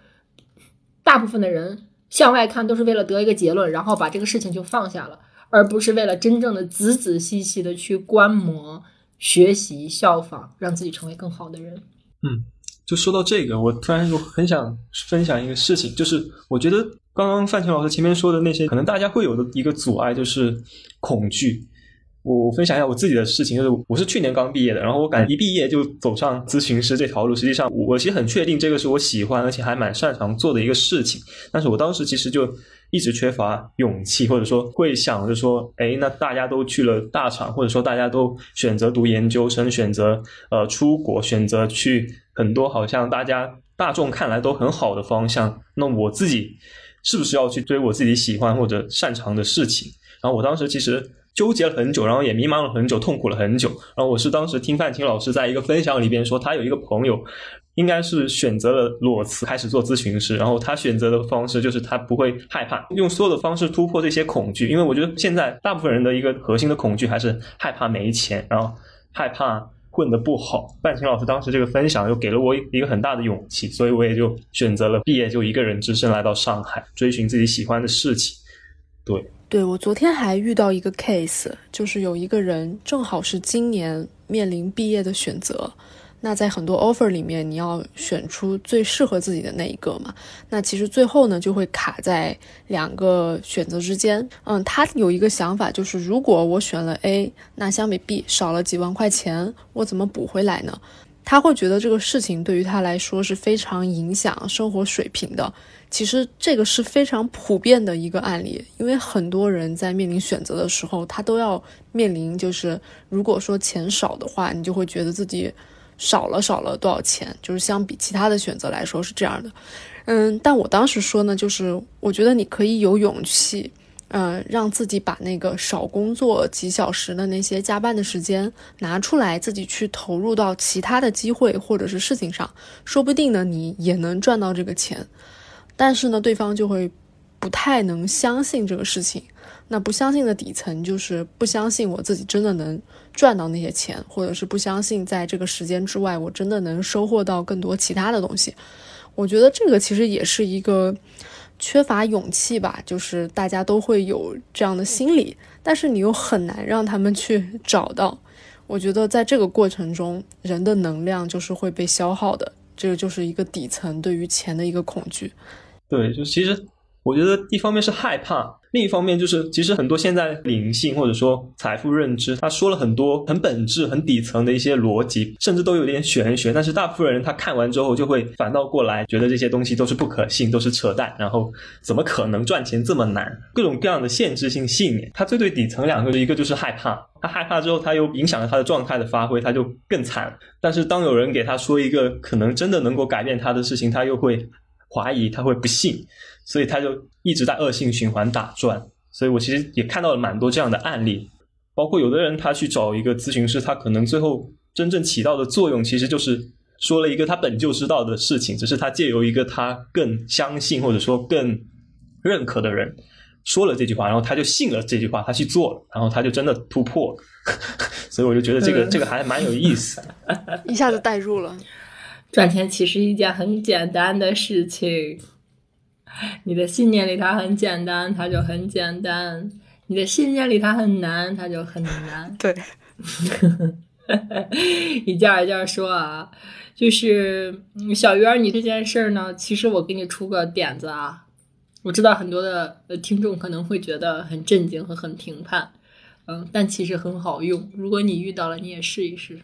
Speaker 1: 大部分的人向外看都是为了得一个结论，然后把这个事情就放下了，而不是为了真正的仔仔细细的去观摩。学习效仿，让自己成为更好的人。
Speaker 2: 嗯，就说到这个，我突然就很想分享一个事情，就是我觉得刚刚范强老师前面说的那些，可能大家会有的一个阻碍就是恐惧。我分享一下我自己的事情，就是我是去年刚毕业的，然后我感觉一毕业就走上咨询师这条路。实际上，我其实很确定这个是我喜欢而且还蛮擅长做的一个事情，但是我当时其实就。一直缺乏勇气，或者说会想着说，哎，那大家都去了大厂，或者说大家都选择读研究生，选择呃出国，选择去很多好像大家大众看来都很好的方向，那我自己是不是要去追我自己喜欢或者擅长的事情？然后我当时其实纠结了很久，然后也迷茫了很久，痛苦了很久。然后我是当时听范青老师在一个分享里边说，他有一个朋友。应该是选择了裸辞开始做咨询师，然后他选择的方式就是他不会害怕，用所有的方式突破这些恐惧。因为我觉得现在大部分人的一个核心的恐惧还是害怕没钱，然后害怕混得不好。范晴老师当时这个分享又给了我一个很大的勇气，所以我也就选择了毕业就一个人只身来到上海，追寻自己喜欢的事情。对，
Speaker 3: 对我昨天还遇到一个 case，就是有一个人正好是今年面临毕业的选择。那在很多 offer 里面，你要选出最适合自己的那一个嘛？那其实最后呢，就会卡在两个选择之间。嗯，他有一个想法，就是如果我选了 A，那相比 B 少了几万块钱，我怎么补回来呢？他会觉得这个事情对于他来说是非常影响生活水平的。其实这个是非常普遍的一个案例，因为很多人在面临选择的时候，他都要面临，就是如果说钱少的话，你就会觉得自己。少了少了多少钱？就是相比其他的选择来说是这样的，嗯，但我当时说呢，就是我觉得你可以有勇气，嗯，让自己把那个少工作几小时的那些加班的时间拿出来，自己去投入到其他的机会或者是事情上，说不定呢，你也能赚到这个钱。但是呢，对方就会不太能相信这个事情。那不相信的底层就是不相信我自己真的能赚到那些钱，或者是不相信在这个时间之外我真的能收获到更多其他的东西。我觉得这个其实也是一个缺乏勇气吧，就是大家都会有这样的心理，但是你又很难让他们去找到。我觉得在这个过程中，人的能量就是会被消耗的，这个就是一个底层对于钱的一个恐惧。
Speaker 2: 对，就其实我觉得一方面是害怕。另一方面，就是其实很多现在灵性或者说财富认知，他说了很多很本质、很底层的一些逻辑，甚至都有点玄学。但是大部分人他看完之后，就会反倒过来觉得这些东西都是不可信，都是扯淡。然后怎么可能赚钱这么难？各种各样的限制性信念。他最最底层两个，一个就是害怕，他害怕之后，他又影响了他的状态的发挥，他就更惨。但是当有人给他说一个可能真的能够改变他的事情，他又会怀疑，他会不信。所以他就一直在恶性循环打转，所以我其实也看到了蛮多这样的案例，包括有的人他去找一个咨询师，他可能最后真正起到的作用，其实就是说了一个他本就知道的事情，只是他借由一个他更相信或者说更认可的人说了这句话，然后他就信了这句话，他去做了，然后他就真的突破了，所以我就觉得这个这个还蛮有意思，
Speaker 3: 一下子带入了，
Speaker 1: 赚钱其实一件很简单的事情。你的信念里它很简单，它就很简单；你的信念里它很难，它就很难。
Speaker 3: 对，
Speaker 1: 一件一件说啊，就是小鱼儿，你这件事儿呢，其实我给你出个点子啊。我知道很多的听众可能会觉得很震惊和很评判，嗯，但其实很好用。如果你遇到了，你也试一试。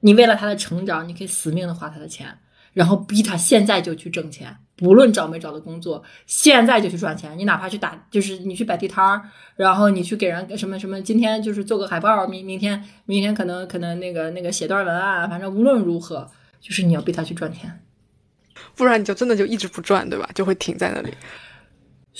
Speaker 1: 你为了他的成长，你可以死命的花他的钱。然后逼他现在就去挣钱，不论找没找到工作，现在就去赚钱。你哪怕去打，就是你去摆地摊儿，然后你去给人什么什么，今天就是做个海报，明明天明天可能可能那个那个写段文案，反正无论如何，就是你要逼他去赚钱，
Speaker 3: 不然你就真的就一直不赚，对吧？就会停在那里。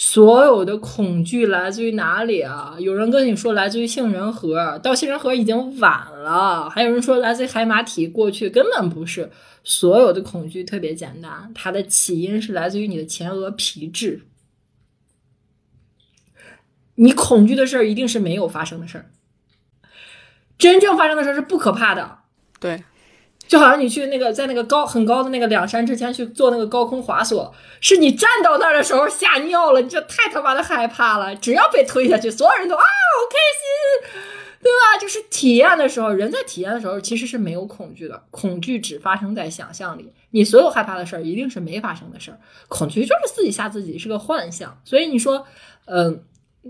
Speaker 1: 所有的恐惧来自于哪里啊？有人跟你说来自于杏仁核，到杏仁核已经晚了；还有人说来自于海马体，过去根本不是。所有的恐惧特别简单，它的起因是来自于你的前额皮质。你恐惧的事儿一定是没有发生的事儿，真正发生的事儿是不可怕的。
Speaker 3: 对。
Speaker 1: 就好像你去那个在那个高很高的那个两山之间去做那个高空滑索，是你站到那儿的时候吓尿了，你这太他妈的害怕了。只要被推下去，所有人都啊好开心，对吧？就是体验的时候，人在体验的时候其实是没有恐惧的，恐惧只发生在想象里。你所有害怕的事儿一定是没发生的事儿，恐惧就是自己吓自己，是个幻象。所以你说，嗯，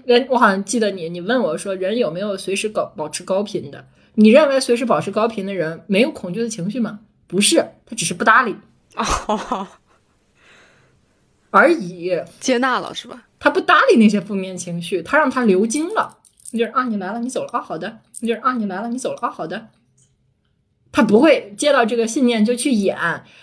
Speaker 1: 人我好像记得你，你问我说，人有没有随时高保持高频的？你认为随时保持高频的人没有恐惧的情绪吗？不是，他只是不搭理 而已，
Speaker 3: 接纳了是吧？
Speaker 1: 他不搭理那些负面情绪，他让他流经了。你就是啊，你来了，你走了啊，好的。你就是啊，你来了，你走了啊，好的。他不会接到这个信念就去演，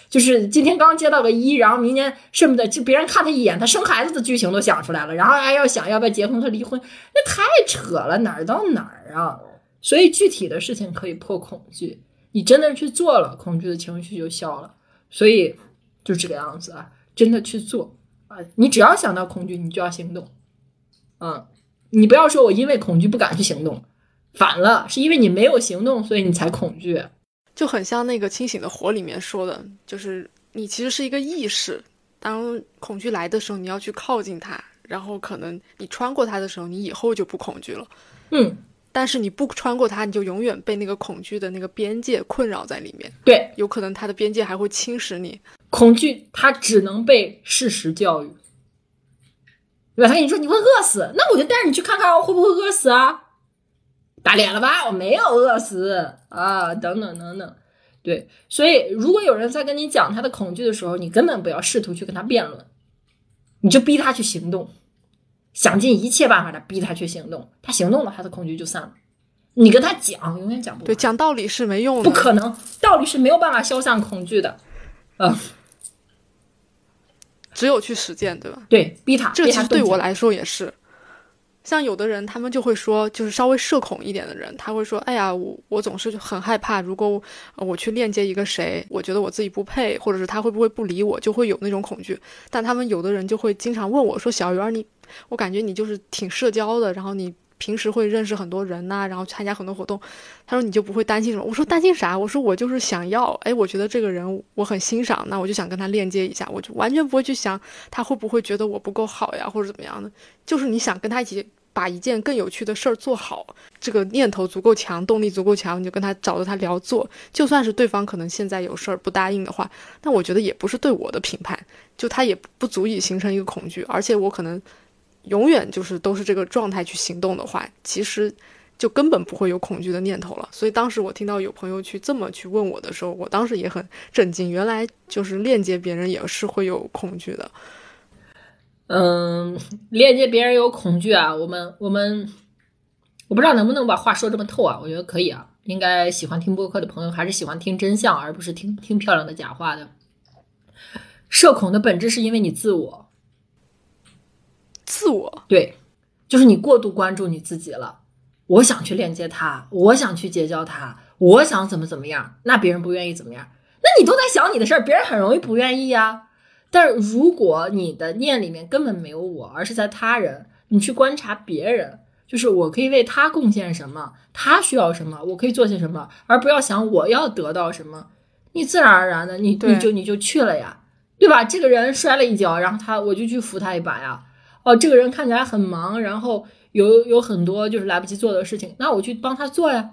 Speaker 1: 就是今天刚接到个一，然后明天恨不得就别人看他一眼，他生孩子的剧情都想出来了，然后还要想要不要结婚和离婚，那太扯了，哪儿到哪儿啊？所以具体的事情可以破恐惧，你真的去做了，恐惧的情绪就消了。所以就这个样子啊，真的去做啊！你只要想到恐惧，你就要行动。嗯，你不要说我因为恐惧不敢去行动，反了，是因为你没有行动，所以你才恐惧。
Speaker 3: 就很像那个《清醒的火》里面说的，就是你其实是一个意识，当恐惧来的时候，你要去靠近它，然后可能你穿过它的时候，你以后就不恐惧了。
Speaker 1: 嗯。
Speaker 3: 但是你不穿过它，你就永远被那个恐惧的那个边界困扰在里面。
Speaker 1: 对，
Speaker 3: 有可能它的边界还会侵蚀你。
Speaker 1: 恐惧它只能被事实教育，对吧？他跟你说你会饿死，那我就带着你去看看我会不会饿死啊？打脸了吧？我没有饿死啊！等等等等，对。所以如果有人在跟你讲他的恐惧的时候，你根本不要试图去跟他辩论，你就逼他去行动。想尽一切办法的逼他去行动，他行动了，他的恐惧就散了。你跟他讲，永远讲不
Speaker 3: 对，讲道理是没用的，
Speaker 1: 不可能，道理是没有办法消散恐惧的，嗯，
Speaker 3: 只有去实践，对吧？
Speaker 1: 对，逼他，
Speaker 3: 这其实对我来说也是。像有的人，他们就会说，就是稍微社恐一点的人，他会说：“哎呀，我我总是很害怕，如果我去链接一个谁，我觉得我自己不配，或者是他会不会不理我，就会有那种恐惧。”但他们有的人就会经常问我说：“小鱼儿，你，我感觉你就是挺社交的，然后你平时会认识很多人呐，然后参加很多活动。”他说：“你就不会担心什么？”我说：“担心啥？我说我就是想要，哎，我觉得这个人我很欣赏，那我就想跟他链接一下，我就完全不会去想他会不会觉得我不够好呀，或者怎么样的。就是你想跟他一起。”把一件更有趣的事儿做好，这个念头足够强，动力足够强，你就跟他找着他聊做。就算是对方可能现在有事儿不答应的话，那我觉得也不是对我的评判，就他也不足以形成一个恐惧。而且我可能永远就是都是这个状态去行动的话，其实就根本不会有恐惧的念头了。所以当时我听到有朋友去这么去问我的时候，我当时也很震惊，原来就是链接别人也是会有恐惧的。
Speaker 1: 嗯，链接别人有恐惧啊，我们我们，我不知道能不能把话说这么透啊？我觉得可以啊，应该喜欢听播客的朋友还是喜欢听真相，而不是听听漂亮的假话的。社恐的本质是因为你自我，
Speaker 3: 自我
Speaker 1: 对，就是你过度关注你自己了。我想去链接他，我想去结交他，我想怎么怎么样，那别人不愿意怎么样？那你都在想你的事儿，别人很容易不愿意呀。但如果你的念里面根本没有我，而是在他人，你去观察别人，就是我可以为他贡献什么，他需要什么，我可以做些什么，而不要想我要得到什么，你自然而然的，你你就你就去了呀，对吧？这个人摔了一跤，然后他我就去扶他一把呀。哦，这个人看起来很忙，然后有有很多就是来不及做的事情，那我去帮他做呀。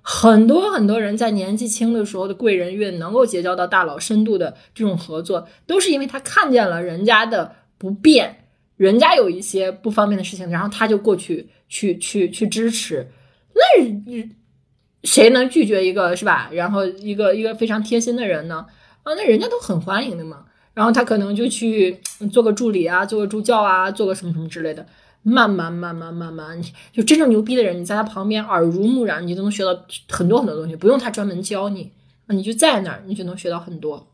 Speaker 1: 很多很多人在年纪轻的时候的贵人运能够结交到大佬深度的这种合作，都是因为他看见了人家的不便，人家有一些不方便的事情，然后他就过去去去去支持。那谁能拒绝一个是吧？然后一个一个非常贴心的人呢？啊，那人家都很欢迎的嘛。然后他可能就去做个助理啊，做个助教啊，做个什么什么之类的。慢慢慢慢慢慢，就真正牛逼的人，你在他旁边耳濡目染，你都能学到很多很多东西，不用他专门教你，你就在那儿，你就能学到很多。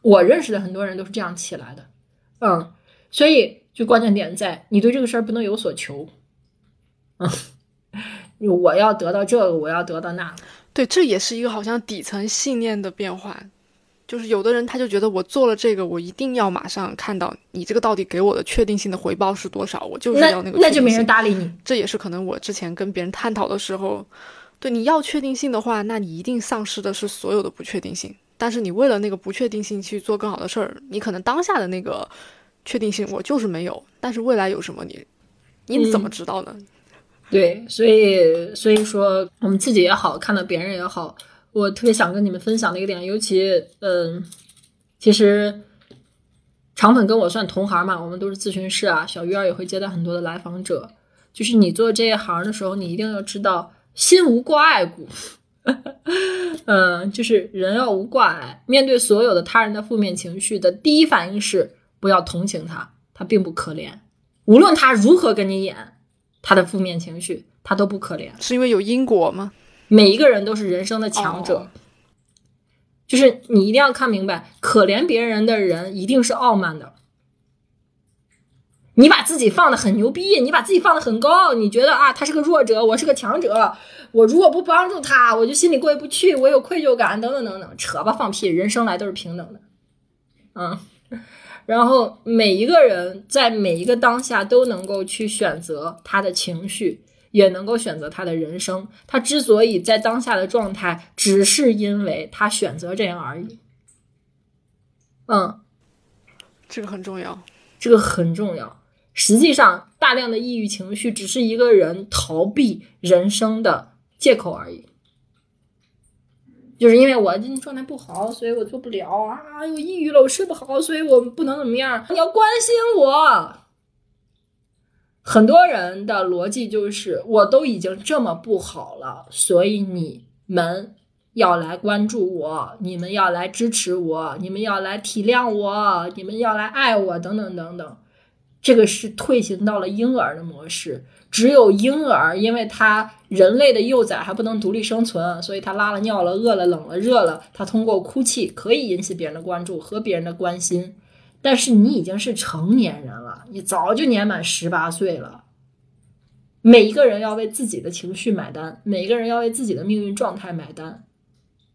Speaker 1: 我认识的很多人都是这样起来的，嗯，所以就关键点在你对这个事儿不能有所求，嗯，我要得到这个，我要得到那。
Speaker 3: 对，这也是一个好像底层信念的变化，就是有的人他就觉得我做了这个，我一定要马上看到你这个到底给我的确定性的回报是多少，我就是要
Speaker 1: 那
Speaker 3: 个
Speaker 1: 那就没人搭理你。
Speaker 3: 这也是可能我之前跟别人探讨的时候，对你要确定性的话，那你一定丧失的是所有的不确定性。但是你为了那个不确定性去做更好的事儿，你可能当下的那个确定性我就是没有，但是未来有什么你你怎么知道呢？
Speaker 1: 对，所以所以说我们自己也好，看到别人也好，我特别想跟你们分享的一个点，尤其嗯，其实长粉跟我算同行嘛，我们都是咨询师啊，小鱼儿也会接待很多的来访者。就是你做这一行的时候，你一定要知道心无挂碍故。嗯，就是人要无挂碍，面对所有的他人的负面情绪的第一反应是不要同情他，他并不可怜，无论他如何跟你演。他的负面情绪，他都不可怜。
Speaker 3: 是因为有因果吗？
Speaker 1: 每一个人都是人生的强者，
Speaker 3: 哦
Speaker 1: 就是你一定要看明白，可怜别人的人一定是傲慢的。你把自己放的很牛逼，你把自己放的很高，你觉得啊，他是个弱者，我是个强者，我如果不帮助他，我就心里过意不去，我有愧疚感，等等等等，扯吧，放屁，人生来都是平等的，嗯。然后每一个人在每一个当下都能够去选择他的情绪，也能够选择他的人生。他之所以在当下的状态，只是因为他选择这样而已。嗯，
Speaker 3: 这个很重要。
Speaker 1: 这个很重要。实际上，大量的抑郁情绪只是一个人逃避人生的借口而已。就是因为我今天状态不好，所以我做不了啊！又抑郁了，我睡不好，所以我不能怎么样。你要关心我。很多人的逻辑就是，我都已经这么不好了，所以你们要来关注我，你们要来支持我，你们要来体谅我，你们要来爱我，等等等等。这个是退行到了婴儿的模式。只有婴儿，因为他人类的幼崽还不能独立生存，所以他拉了尿了、饿了、冷了、热了，他通过哭泣可以引起别人的关注和别人的关心。但是你已经是成年人了，你早就年满十八岁了。每一个人要为自己的情绪买单，每一个人要为自己的命运状态买单。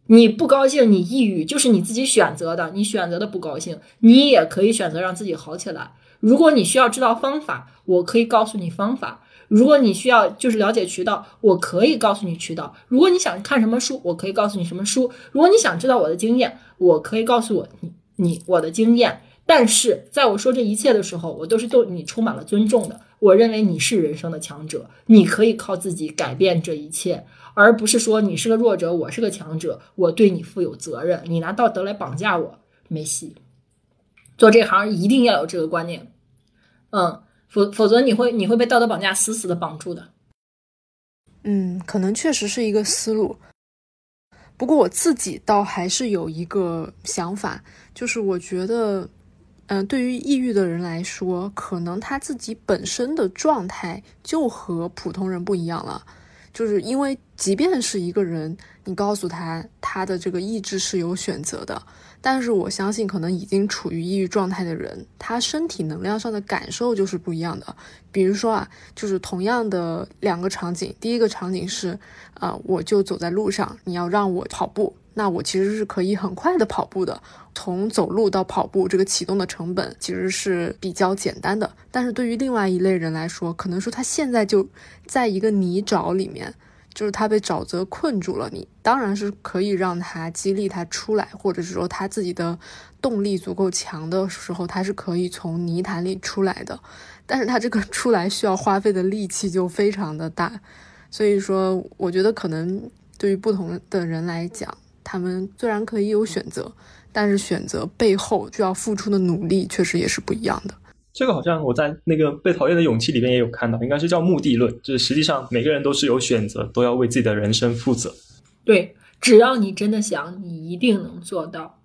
Speaker 1: 你不高兴，你抑郁，就是你自己选择的，你选择的不高兴，你也可以选择让自己好起来。如果你需要知道方法，我可以告诉你方法。如果你需要就是了解渠道，我可以告诉你渠道。如果你想看什么书，我可以告诉你什么书。如果你想知道我的经验，我可以告诉我你你我的经验。但是在我说这一切的时候，我都是对你充满了尊重的。我认为你是人生的强者，你可以靠自己改变这一切，而不是说你是个弱者，我是个强者，我对你负有责任，你拿道德来绑架我，没戏。做这行一定要有这个观念，嗯。否否则你会你会被道德绑架死死的绑住的。
Speaker 3: 嗯，可能确实是一个思路。不过我自己倒还是有一个想法，就是我觉得，嗯、对于抑郁的人来说，可能他自己本身的状态就和普通人不一样了。就是因为，即便是一个人，你告诉他他的这个意志是有选择的，但是我相信，可能已经处于抑郁状态的人，他身体能量上的感受就是不一样的。比如说啊，就是同样的两个场景，第一个场景是，啊、我就走在路上，你要让我跑步，那我其实是可以很快的跑步的。从走路到跑步，这个启动的成本其实是比较简单的。但是对于另外一类人来说，可能说他现在就在一个泥沼里面。就是他被沼泽困住了，你当然是可以让他激励他出来，或者是说他自己的动力足够强的时候，他是可以从泥潭里出来的。但是他这个出来需要花费的力气就非常的大，所以说我觉得可能对于不同的人来讲，他们虽然可以有选择，但是选择背后需要付出的努力确实也是不一样的。
Speaker 2: 这个好像我在那个被讨厌的勇气里面也有看到，应该是叫目的论，就是实际上每个人都是有选择，都要为自己的人生负责。
Speaker 1: 对，只要你真的想，你一定能做到。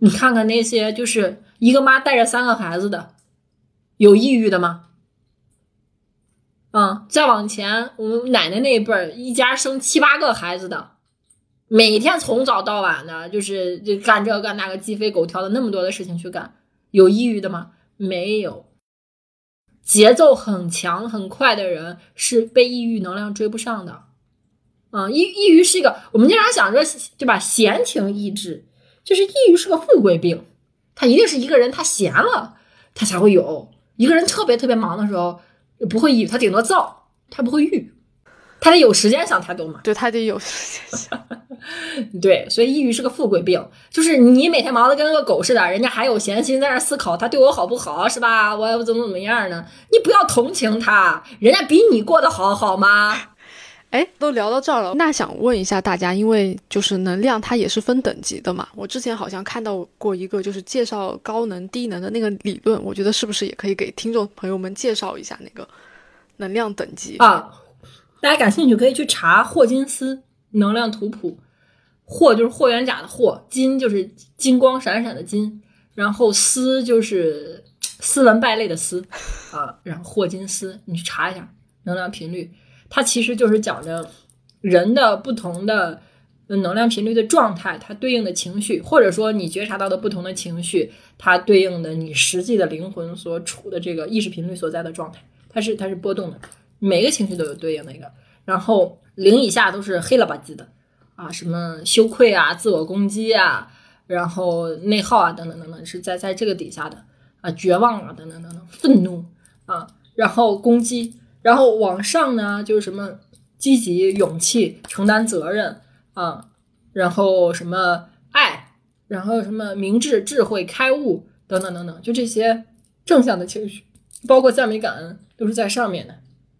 Speaker 1: 你看看那些就是一个妈带着三个孩子的，有抑郁的吗？嗯，再往前，我们奶奶那一辈儿，一家生七八个孩子的，每天从早到晚的，就是就干这个干那个，鸡飞狗跳的那么多的事情去干，有抑郁的吗？没有。节奏很强很快的人是被抑郁能量追不上的。啊，抑抑郁是一个我们经常想着对吧？闲情逸致，就是抑郁是个富贵病，他一定是一个人他闲了他才会有，一个人特别特别忙的时候不会抑郁，他顶多躁，他不会郁。他得有时间想太多嘛？
Speaker 3: 对他得有时间想。
Speaker 1: 对，所以抑郁是个富贵病，就是你每天忙得跟个狗似的，人家还有闲心在那思考他对我好不好，是吧？我怎么怎么样呢？你不要同情他，人家比你过得好，好吗？
Speaker 3: 哎，都聊到这儿了，那想问一下大家，因为就是能量它也是分等级的嘛。我之前好像看到过一个就是介绍高能低能的那个理论，我觉得是不是也可以给听众朋友们介绍一下那个能量等级
Speaker 1: 啊？大家感兴趣可以去查霍金斯能量图谱，霍就是霍元甲的霍，金就是金光闪闪的金，然后斯就是斯文败类的斯啊，然后霍金斯，你去查一下能量频率，它其实就是讲着人的不同的能量频率的状态，它对应的情绪，或者说你觉察到的不同的情绪，它对应的你实际的灵魂所处的这个意识频率所在的状态，它是它是波动的。每个情绪都有对应的一个，然后零以下都是黑了吧唧的啊，什么羞愧啊、自我攻击啊，然后内耗啊等等等等，是在在这个底下的啊，绝望啊等等等等，愤怒啊，然后攻击，然后往上呢就是什么积极、勇气、承担责任啊，然后什么爱，然后什么明智、智慧、开悟等等等等，就这些正向的情绪，包括赞美、感恩，都是在上面的。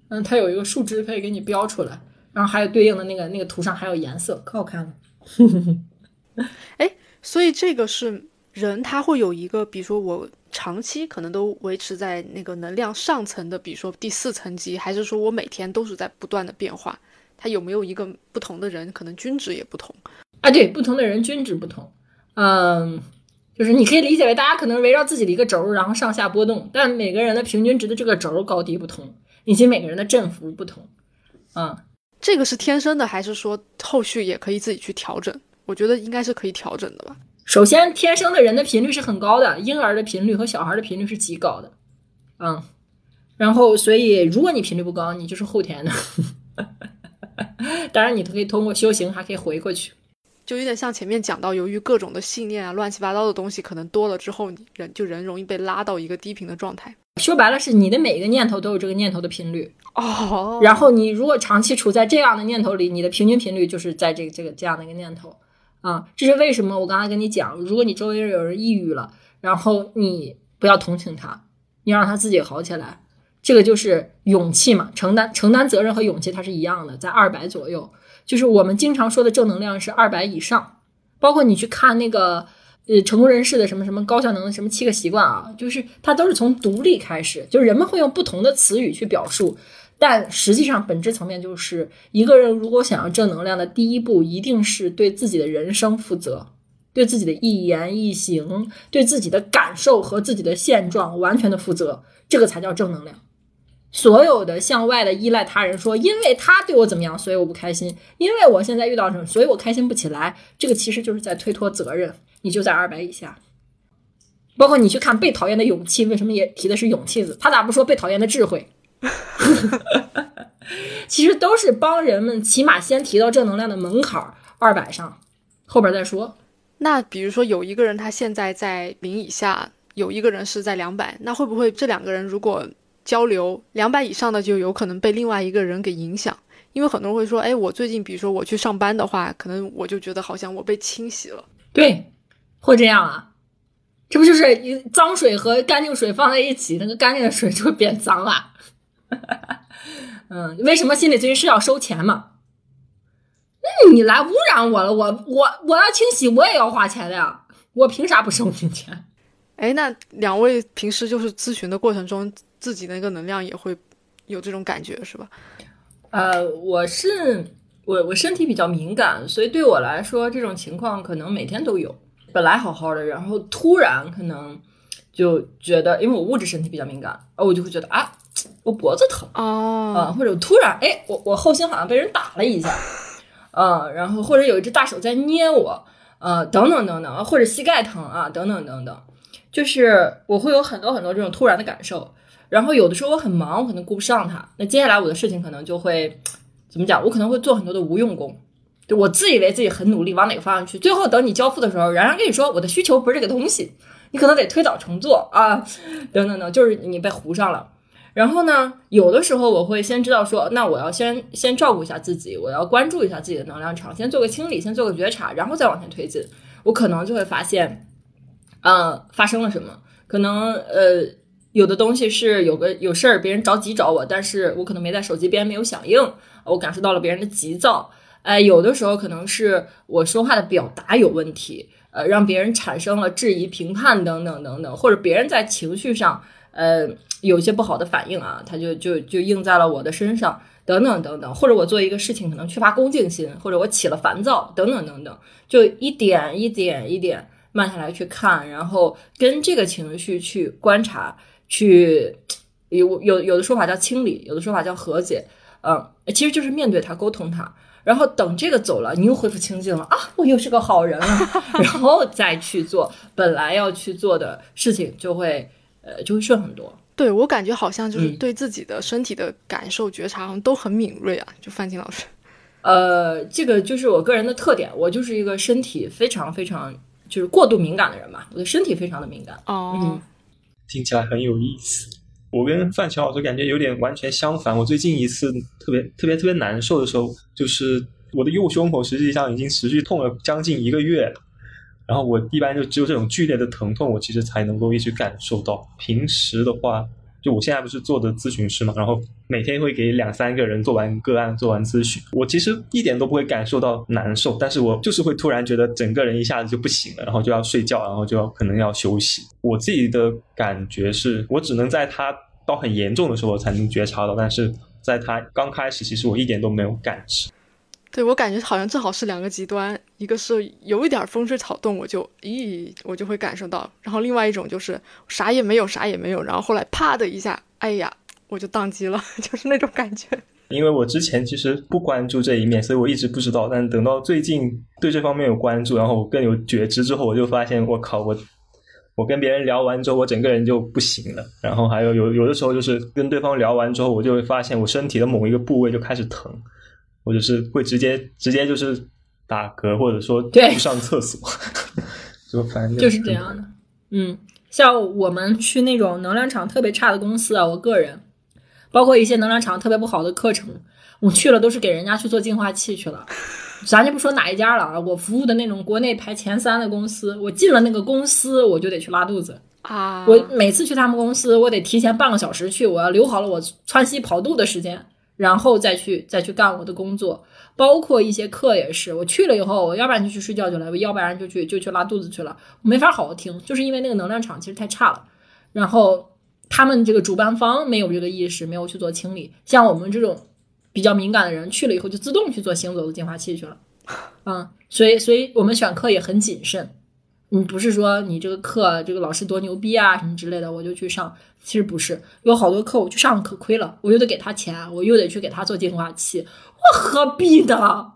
Speaker 1: 嗯，它有一个数值可以给你标出来，然后还有对应的那个那个图上还有颜色，可好看了。
Speaker 3: 哎，所以这个是人他会有一个，比如说我长期可能都维持在那个能量上层的，比如说第四层级，还是说我每天都是在不断的变化？他有没有一个不同的人，可能均值也不同
Speaker 1: 啊？对，不同的人均值不同。嗯，就是你可以理解为大家可能围绕自己的一个轴，然后上下波动，但每个人的平均值的这个轴高低不同。以及每个人的振幅不同，嗯，
Speaker 3: 这个是天生的，还是说后续也可以自己去调整？我觉得应该是可以调整的吧。
Speaker 1: 首先，天生的人的频率是很高的，婴儿的频率和小孩的频率是极高的，嗯，然后所以如果你频率不高，你就是后天的，当然你可以通过修行还可以回过去。
Speaker 3: 就有点像前面讲到，由于各种的信念啊、乱七八糟的东西可能多了之后，你人就人容易被拉到一个低频的状态。
Speaker 1: 说白了，是你的每一个念头都有这个念头的频率
Speaker 3: 哦。
Speaker 1: 然后你如果长期处在这样的念头里，你的平均频率就是在这个这个这样的一个念头啊。这是为什么？我刚才跟你讲，如果你周围有人抑郁了，然后你不要同情他，你让他自己好起来，这个就是勇气嘛，承担承担责任和勇气它是一样的，在二百左右。就是我们经常说的正能量是二百以上，包括你去看那个呃成功人士的什么什么高效能的什么七个习惯啊，就是它都是从独立开始，就是人们会用不同的词语去表述，但实际上本质层面就是一个人如果想要正能量的第一步，一定是对自己的人生负责，对自己的一言一行，对自己的感受和自己的现状完全的负责，这个才叫正能量。所有的向外的依赖他人，说因为他对我怎么样，所以我不开心；因为我现在遇到什么，所以我开心不起来。这个其实就是在推脱责任。你就在二百以下。包括你去看被讨厌的勇气，为什么也提的是勇气字？他咋不说被讨厌的智慧？其实都是帮人们起码先提到正能量的门槛二百上，后边再说。
Speaker 3: 那比如说有一个人他现在在零以下，有一个人是在两百，那会不会这两个人如果？交流两百以上的就有可能被另外一个人给影响，因为很多人会说，哎，我最近比如说我去上班的话，可能我就觉得好像我被清洗了。
Speaker 1: 对，会这样啊？这不就是一脏水和干净水放在一起，那个干净的水就会变脏了。嗯，为什么心理咨询师要收钱嘛？那你来污染我了，我我我要清洗，我也要花钱的呀，我凭啥不收你钱？
Speaker 3: 哎，那两位平时就是咨询的过程中。自己的那个能量也会有这种感觉，是吧？
Speaker 1: 呃，我是我我身体比较敏感，所以对我来说这种情况可能每天都有。本来好好的，然后突然可能就觉得，因为我物质身体比较敏感，我就会觉得啊，我脖子疼
Speaker 3: 哦，
Speaker 1: 啊，或者突然哎，我我后心好像被人打了一下，嗯，然后或者有一只大手在捏我，呃，等等等等，或者膝盖疼啊，等等等等，就是我会有很多很多这种突然的感受。然后有的时候我很忙，我可能顾不上它。那接下来我的事情可能就会怎么讲？我可能会做很多的无用功，就我自以为自己很努力，往哪个方向去？最后等你交付的时候，然然跟你说我的需求不是这个东西，你可能得推倒重做啊，等等等，就是你被糊上了。然后呢，有的时候我会先知道说，那我要先先照顾一下自己，我要关注一下自己的能量场，先做个清理，先做个觉察，然后再往前推进。我可能就会发现，嗯，发生了什么？可能呃，有的东西是有个有事儿，别人着急找我，但是我可能没在手机边，没有响应，我感受到了别人的急躁。哎，有的时候可能是我说话的表达有问题，呃，让别人产生了质疑、评判等等等等，或者别人在情绪上，呃。有些不好的反应啊，他就就就应在了我的身上，等等等等，或者我做一个事情可能缺乏恭敬心，或者我起了烦躁，等等等等，就一点一点一点慢下来去看，然后跟这个情绪去观察，去有有有的说法叫清理，有的说法叫和解，嗯，其实就是面对他，沟通他，然后等这个走了，你又恢复清净了啊，我又是个好人了，然后再去做本来要去做的事情，就会呃就会顺很多。
Speaker 3: 对我感觉好像就是对自己的身体的感受觉察好像都很敏锐啊，就范青老师。
Speaker 1: 呃，这个就是我个人的特点，我就是一个身体非常非常就是过度敏感的人嘛，我的身体非常的敏感。
Speaker 3: 哦，
Speaker 2: 听起来很有意思。我跟范乔老师感觉有点完全相反。我最近一次特别特别特别难受的时候，就是我的右胸口实际上已经持续痛了将近一个月了。然后我一般就只有这种剧烈的疼痛，我其实才能够一直感受到。平时的话，就我现在不是做的咨询师嘛，然后每天会给两三个人做完个案、做完咨询，我其实一点都不会感受到难受，但是我就是会突然觉得整个人一下子就不行了，然后就要睡觉，然后就要可能要休息。我自己的感觉是，我只能在他到很严重的时候才能觉察到，但是在他刚开始，其实我一点都没有感知。
Speaker 3: 对我感觉好像正好是两个极端，一个是有一点风吹草动，我就咦，我就会感受到；然后另外一种就是啥也没有，啥也没有，然后后来啪的一下，哎呀，我就宕机了，就是那种感觉。
Speaker 2: 因为我之前其实不关注这一面，所以我一直不知道。但等到最近对这方面有关注，然后我更有觉知之后，我就发现，我靠，我我跟别人聊完之后，我整个人就不行了。然后还有有有的时候就是跟对方聊完之后，我就会发现我身体的某一个部位就开始疼。或者是会直接直接就是打嗝，或者说不上厕所，就反正
Speaker 1: 就是这样的。嗯，像我们去那种能量场特别差的公司啊，我个人，包括一些能量场特别不好的课程，我去了都是给人家去做净化器去了。咱就不说哪一家了啊，我服务的那种国内排前三的公司，我进了那个公司，我就得去拉肚子
Speaker 3: 啊。
Speaker 1: 我每次去他们公司，我得提前半个小时去，我要留好了我窜稀跑肚的时间。然后再去再去干我的工作，包括一些课也是。我去了以后，我要不然就去睡觉去了，我要不然就去就去拉肚子去了，我没法好好听，就是因为那个能量场其实太差了。然后他们这个主办方没有这个意识，没有去做清理。像我们这种比较敏感的人，去了以后就自动去做行走的净化器去了，嗯，所以所以我们选课也很谨慎。你不是说你这个课这个老师多牛逼啊什么之类的，我就去上。其实不是，有好多课我去上可亏了，我又得给他钱，我又得去给他做净化器，我何必呢？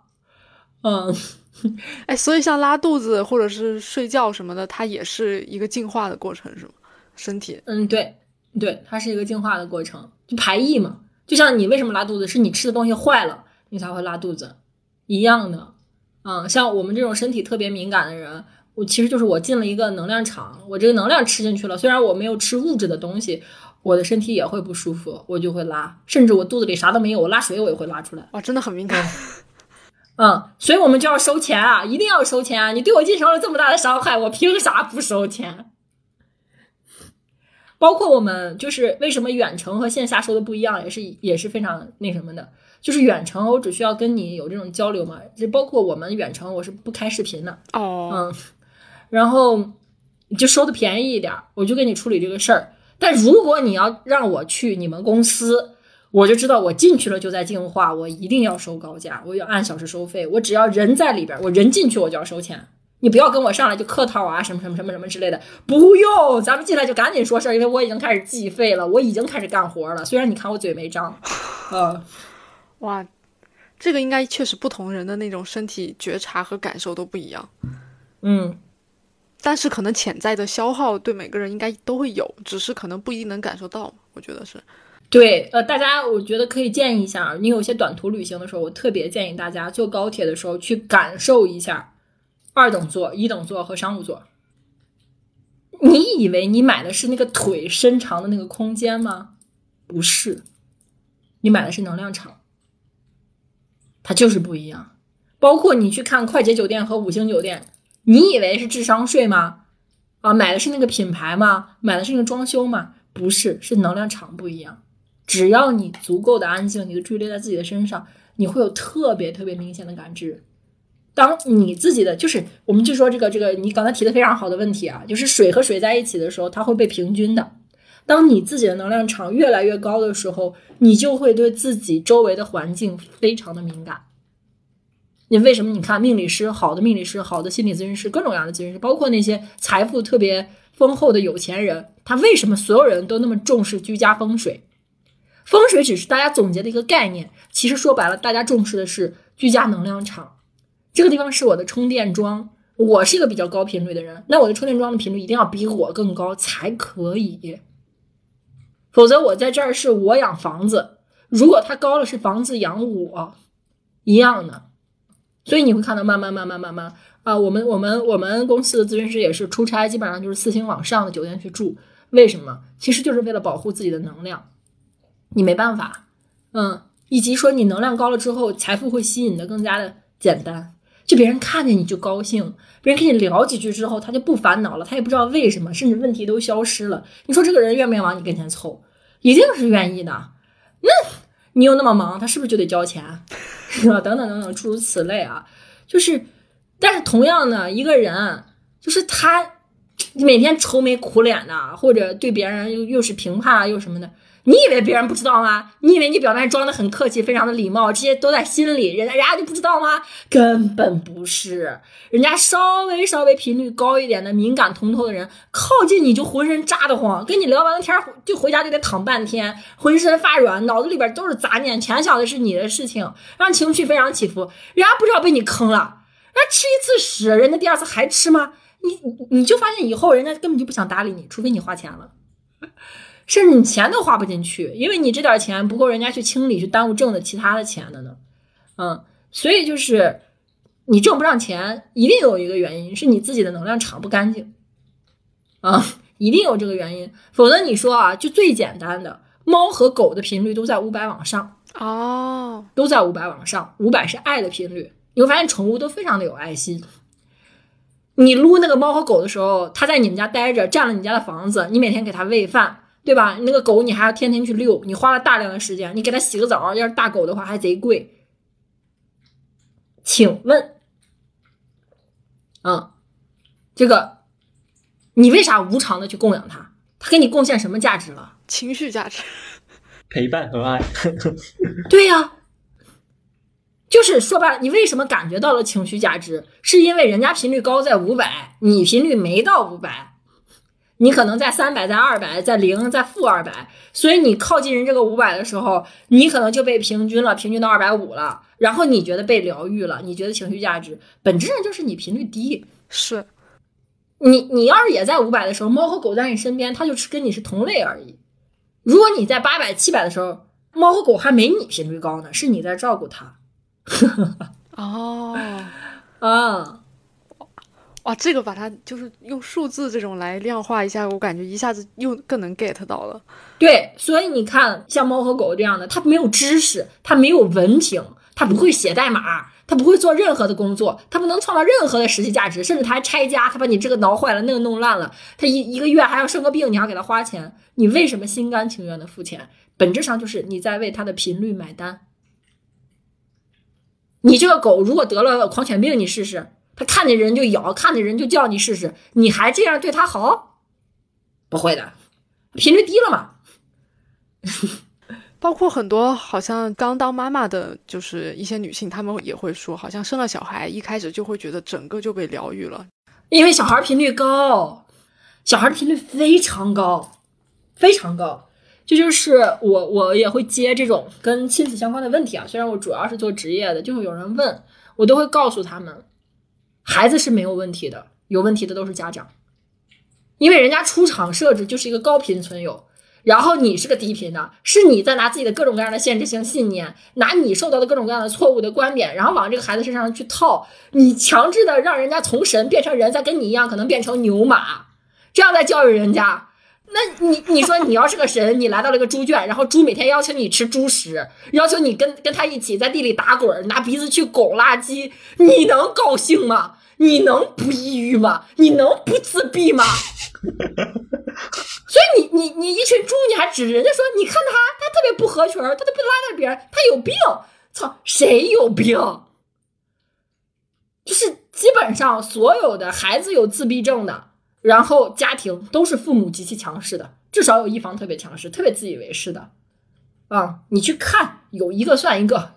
Speaker 1: 嗯，
Speaker 3: 哎，所以像拉肚子或者是睡觉什么的，它也是一个净化的过程，是吗？身体？
Speaker 1: 嗯，对，对，它是一个净化的过程，就排异嘛。就像你为什么拉肚子，是你吃的东西坏了，你才会拉肚子一样的。嗯，像我们这种身体特别敏感的人。我其实就是我进了一个能量场，我这个能量吃进去了，虽然我没有吃物质的东西，我的身体也会不舒服，我就会拉，甚至我肚子里啥都没有，我拉水我也会拉出来。
Speaker 3: 哇，真的很敏感。
Speaker 1: 嗯，所以我们就要收钱啊，一定要收钱啊！你对我进行了这么大的伤害，我凭啥不收钱？包括我们就是为什么远程和线下收的不一样，也是也是非常那什么的。就是远程，我只需要跟你有这种交流嘛，就包括我们远程，我是不开视频的。
Speaker 3: 哦，
Speaker 1: 嗯。然后就收的便宜一点，我就给你处理这个事儿。但如果你要让我去你们公司，我就知道我进去了就在净化，我一定要收高价，我要按小时收费。我只要人在里边，我人进去我就要收钱。你不要跟我上来就客套啊，什么什么什么什么之类的，不用，咱们进来就赶紧说事儿，因为我已经开始计费了，我已经开始干活了。虽然你看我嘴没张，嗯，
Speaker 3: 哇，这个应该确实不同人的那种身体觉察和感受都不一样，
Speaker 1: 嗯。
Speaker 3: 但是可能潜在的消耗对每个人应该都会有，只是可能不一定能感受到。我觉得是。
Speaker 1: 对，呃，大家我觉得可以建议一下，你有些短途旅行的时候，我特别建议大家坐高铁的时候去感受一下二等座、一等座和商务座。你以为你买的是那个腿伸长的那个空间吗？不是，你买的是能量场，它就是不一样。包括你去看快捷酒店和五星酒店，你以为是智商税吗？啊，买的是那个品牌吗？买的是那个装修吗？不是，是能量场不一样。只要你足够的安静，你的注意力在自己的身上，你会有特别特别明显的感知。当你自己的就是，我们就说这个这个，你刚才提的非常好的问题啊，就是水和水在一起的时候，它会被平均的。当你自己的能量场越来越高的时候，你就会对自己周围的环境非常的敏感。你为什么？你看命理师，好的命理师，好的心理咨询师，各种各样的咨询师，包括那些财富特别丰厚的有钱人，他为什么所有人都那么重视居家风水？风水只是大家总结的一个概念，其实说白了，大家重视的是居家能量场。这个地方是我的充电桩，我是一个比较高频率的人，那我的充电桩的频率一定要比我更高才可以，否则我在这儿是我养房子，如果它高了是房子养我，一样的。所以你会看到慢慢慢慢慢慢啊，我们我们我们公司的咨询师也是出差，基本上就是四星往上的酒店去住，为什么？其实就是为了保护自己的能量。你没办法，嗯，以及说你能量高了之后，财富会吸引的更加的简单，就别人看见你就高兴，别人跟你聊几句之后，他就不烦恼了，他也不知道为什么，甚至问题都消失了。你说这个人愿不愿意往你跟前凑？一定是愿意的。那你又那么忙，他是不是就得交钱？是吧？等等等等，诸如此类啊，就是，但是同样的一个人，就是他每天愁眉苦脸的，或者对别人又又是评判又什么的。你以为别人不知道吗？你以为你表面装的很客气，非常的礼貌，这些都在心里，人家人家就不知道吗？根本不是，人家稍微稍微频率高一点的敏感通透的人，靠近你就浑身扎得慌，跟你聊完了天就回家就得躺半天，浑身发软，脑子里边都是杂念，全想的是你的事情，让情绪非常起伏。人家不知道被你坑了，人家吃一次屎，人家第二次还吃吗？你你就发现以后人家根本就不想搭理你，除非你花钱了。甚至你钱都花不进去，因为你这点钱不够人家去清理、去耽误挣的其他的钱的呢。嗯，所以就是你挣不上钱，一定有一个原因是你自己的能量场不干净啊，一定有这个原因。否则你说啊，就最简单的，猫和狗的频率都在五百往上
Speaker 3: 哦，
Speaker 1: 都在五百往上，五百是爱的频率。你会发现宠物都非常的有爱心。你撸那个猫和狗的时候，它在你们家待着，占了你家的房子，你每天给它喂饭。对吧？那个狗你还要天天去遛，你花了大量的时间，你给它洗个澡，要是大狗的话还贼贵。请问，嗯，这个你为啥无偿的去供养它？它给你贡献什么价值了？
Speaker 3: 情绪价值，
Speaker 2: 陪伴和爱。
Speaker 1: 对呀，就是说白了，你为什么感觉到了情绪价值？是因为人家频率高在五百，你频率没到五百。你可能在三百，在二百，在零，在负二百，所以你靠近人这个五百的时候，你可能就被平均了，平均到二百五了。然后你觉得被疗愈了，你觉得情绪价值，本质上就是你频率低。
Speaker 3: 是，
Speaker 1: 你你要是也在五百的时候，猫和狗在你身边，它就是跟你是同类而已。如果你在八百、七百的时候，猫和狗还没你频率高呢，是你在照顾它。
Speaker 3: 哦，
Speaker 1: 啊。
Speaker 3: 哇，这个把它就是用数字这种来量化一下，我感觉一下子又更能 get 到了。
Speaker 1: 对，所以你看，像猫和狗这样的，它没有知识，它没有文凭，它不会写代码，它不会做任何的工作，它不能创造任何的实际价值，甚至它还拆家，它把你这个挠坏了，那个弄烂了，它一一个月还要生个病，你还要给它花钱，你为什么心甘情愿的付钱？本质上就是你在为它的频率买单。你这个狗如果得了狂犬病，你试试。他看见人就咬，看见人就叫，你试试，你还这样对他好？不会的，频率低了嘛。
Speaker 3: 包括很多好像刚当妈妈的，就是一些女性，她们也会说，好像生了小孩，一开始就会觉得整个就被疗愈了，
Speaker 1: 因为小孩频率高，小孩的频率非常高，非常高。这就是我，我也会接这种跟亲子相关的问题啊。虽然我主要是做职业的，就会有人问我，都会告诉他们。孩子是没有问题的，有问题的都是家长，因为人家出厂设置就是一个高频存有，然后你是个低频的，是你在拿自己的各种各样的限制性信念，拿你受到的各种各样的错误的观点，然后往这个孩子身上去套，你强制的让人家从神变成人，再跟你一样可能变成牛马，这样在教育人家。那你你说你要是个神，你来到了一个猪圈，然后猪每天要求你吃猪食，要求你跟跟他一起在地里打滚，拿鼻子去拱垃圾，你能高兴吗？你能不抑郁吗？你能不自闭吗？所以你你你一群猪，你还指着人家说，你看他，他特别不合群，他都不拉着别人，他有病。操，谁有病？就是基本上所有的孩子有自闭症的，然后家庭都是父母极其强势的，至少有一方特别强势，特别自以为是的。啊，你去看，有一个算一个。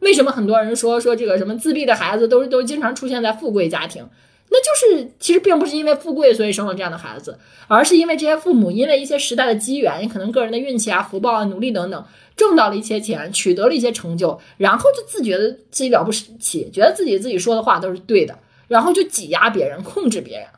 Speaker 1: 为什么很多人说说这个什么自闭的孩子都是都经常出现在富贵家庭？那就是其实并不是因为富贵所以生了这样的孩子，而是因为这些父母因为一些时代的机缘，可能个人的运气啊、福报啊、努力等等，挣到了一些钱，取得了一些成就，然后就自觉得自己了不起，觉得自己自己说的话都是对的，然后就挤压别人、控制别人。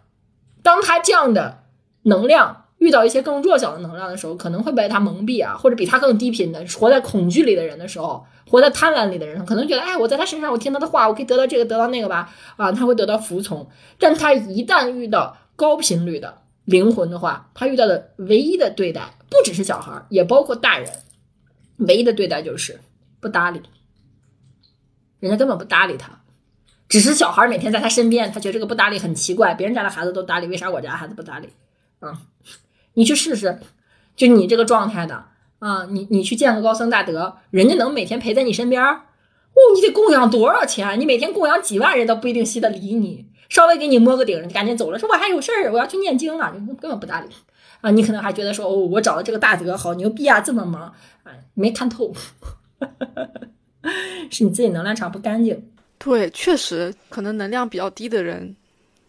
Speaker 1: 当他这样的能量遇到一些更弱小的能量的时候，可能会被他蒙蔽啊，或者比他更低频的活在恐惧里的人的时候。活在贪婪里的人，可能觉得，哎，我在他身上，我听他的话，我可以得到这个，得到那个吧，啊，他会得到服从。但他一旦遇到高频率的灵魂的话，他遇到的唯一的对待，不只是小孩，也包括大人，唯一的对待就是不搭理，人家根本不搭理他，只是小孩每天在他身边，他觉得这个不搭理很奇怪，别人家的孩子都搭理，为啥我家孩子不搭理？啊，你去试试，就你这个状态的。啊，你你去见个高僧大德，人家能每天陪在你身边，哦，你得供养多少钱？你每天供养几万人都不一定稀得理你，稍微给你摸个顶，你赶紧走了，说我还有事儿，我要去念经了，你根本不搭理啊。你可能还觉得说，哦，我找的这个大德好牛逼啊，这么忙啊，没看透，是你自己能量场不干净。
Speaker 3: 对，确实，可能能量比较低的人，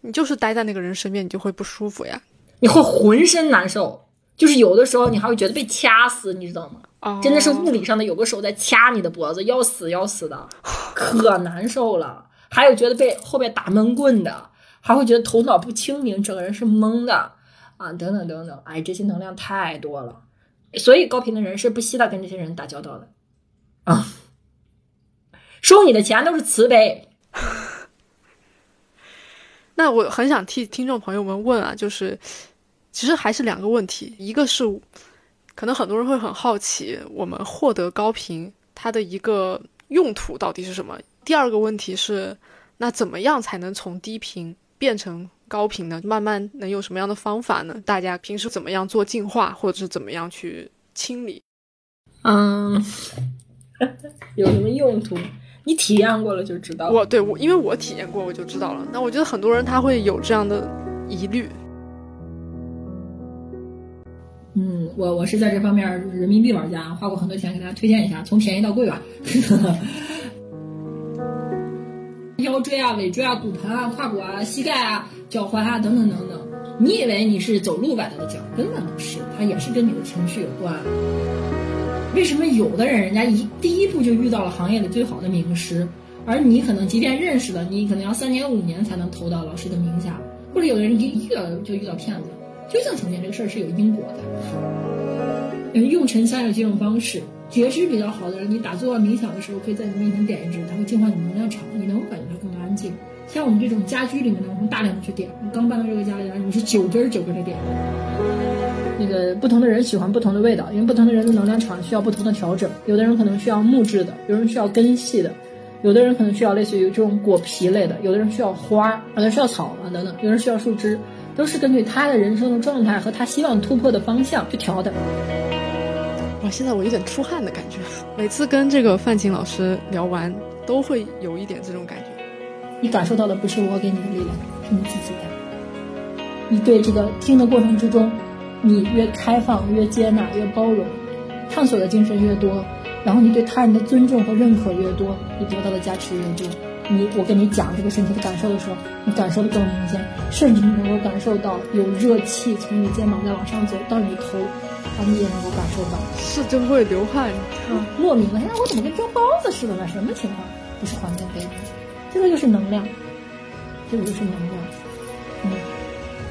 Speaker 3: 你就是待在那个人身边，你就会不舒服呀，
Speaker 1: 你会浑身难受。就是有的时候你还会觉得被掐死，你知道吗？真的是物理上的有个手在掐你的脖子，要死要死的，可难受了。还有觉得被后面打闷棍的，还会觉得头脑不清明，整个人是懵的啊，等等等等。哎，这些能量太多了，所以高频的人是不稀得跟这些人打交道的啊。收你的钱都是慈悲。
Speaker 3: 那我很想替听众朋友们问啊，就是。其实还是两个问题，一个是，可能很多人会很好奇，我们获得高频它的一个用途到底是什么？第二个问题是，那怎么样才能从低频变成高频呢？慢慢能有什么样的方法呢？大家平时怎么样做净化，或者是怎么样去清理？
Speaker 1: 嗯，有什么用途？你体验过了就知道。
Speaker 3: 我对我，因为我体验过，我就知道了。那我觉得很多人他会有这样的疑虑。
Speaker 1: 嗯，我我是在这方面人民币玩家，花过很多钱，给大家推荐一下，从便宜到贵吧。腰椎啊、尾椎啊、骨盆啊、胯骨啊、膝盖啊、脚踝啊等等等等，你以为你是走路崴到的脚，根本不是，它也是跟你的情绪有关。为什么有的人人家一第一步就遇到了行业里最好的名师，而你可能即便认识了，你可能要三年五年才能投到老师的名下，或者有的人一遇到就遇到骗子。就像成天这个事儿是有因果的，用沉香有几种方式，觉知比较好的人，你打坐冥想的时候，可以在你面前点一支，它会净化你能量场，你能感觉到更安静。像我们这种家居里面的，我们大量的去点。我刚搬到这个家里来，我是九根九根的点。那个不同的人喜欢不同的味道，因为不同的人的能量场需要不同的调整。有的人可能需要木质的，有人需要根系的，有的人可能需要类似于这种果皮类的，有的人需要花，有的人需要草啊等等，有人需要树枝。都是根据他的人生的状态和他希望突破的方向去调的。
Speaker 3: 哇，现在我有点出汗的感觉。每次跟这个范琴老师聊完，都会有一点这种感觉。
Speaker 1: 你感受到的不是我给你的力量，是你自己的。你对这个听的过程之中，你越开放、越接纳、越包容，探索的精神越多，然后你对他人的尊重和认可越多，你得到的加持越多。你我跟你讲这个身体的感受的时候，你感受的更明显，甚至你能够感受到有热气从你肩膀再往上走到你头，啊，你也能够感受到，
Speaker 3: 是就会流汗，
Speaker 1: 嗯，莫名的，哎，我怎么跟蒸包子似的呢？什么情况？不是环境给你，这个就是能量，这个就是能量，嗯，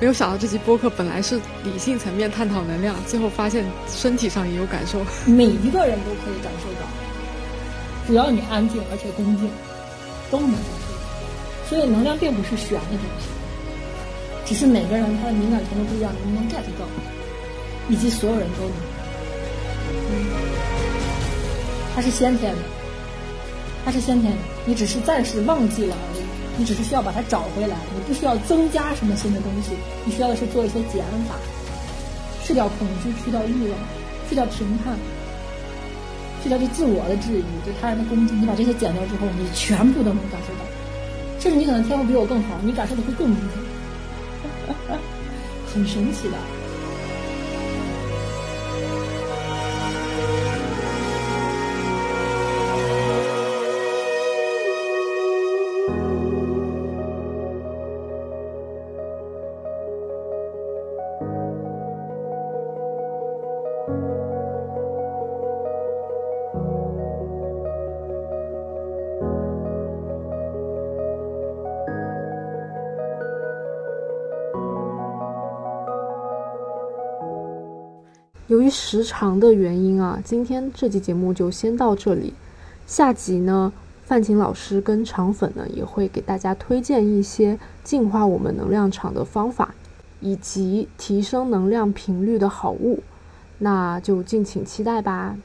Speaker 3: 没有想到这期播客本来是理性层面探讨能量，最后发现身体上也有感受。
Speaker 1: 每一个人都可以感受到，只要你安静而且恭敬，都能感受到。所以能量并不是玄的东西，只是每个人他的敏感程度不一样，能不能 get 到，以及所有人都能。嗯，它是先天的，它是先天的，你只是暂时忘记了而已。你只是需要把它找回来，你不需要增加什么新的东西，你需要的是做一些减法，去掉恐惧，去掉欲望，去掉评判，去掉对自我的质疑，对他人的攻击。你把这些减掉之后，你全部都能感受到，甚至你可能天赋比我更好，你感受的会更明显，很神奇的。
Speaker 3: 由于时长的原因啊，今天这期节目就先到这里。下集呢，范晴老师跟肠粉呢也会给大家推荐一些净化我们能量场的方法，以及提升能量频率的好物，那就敬请期待吧。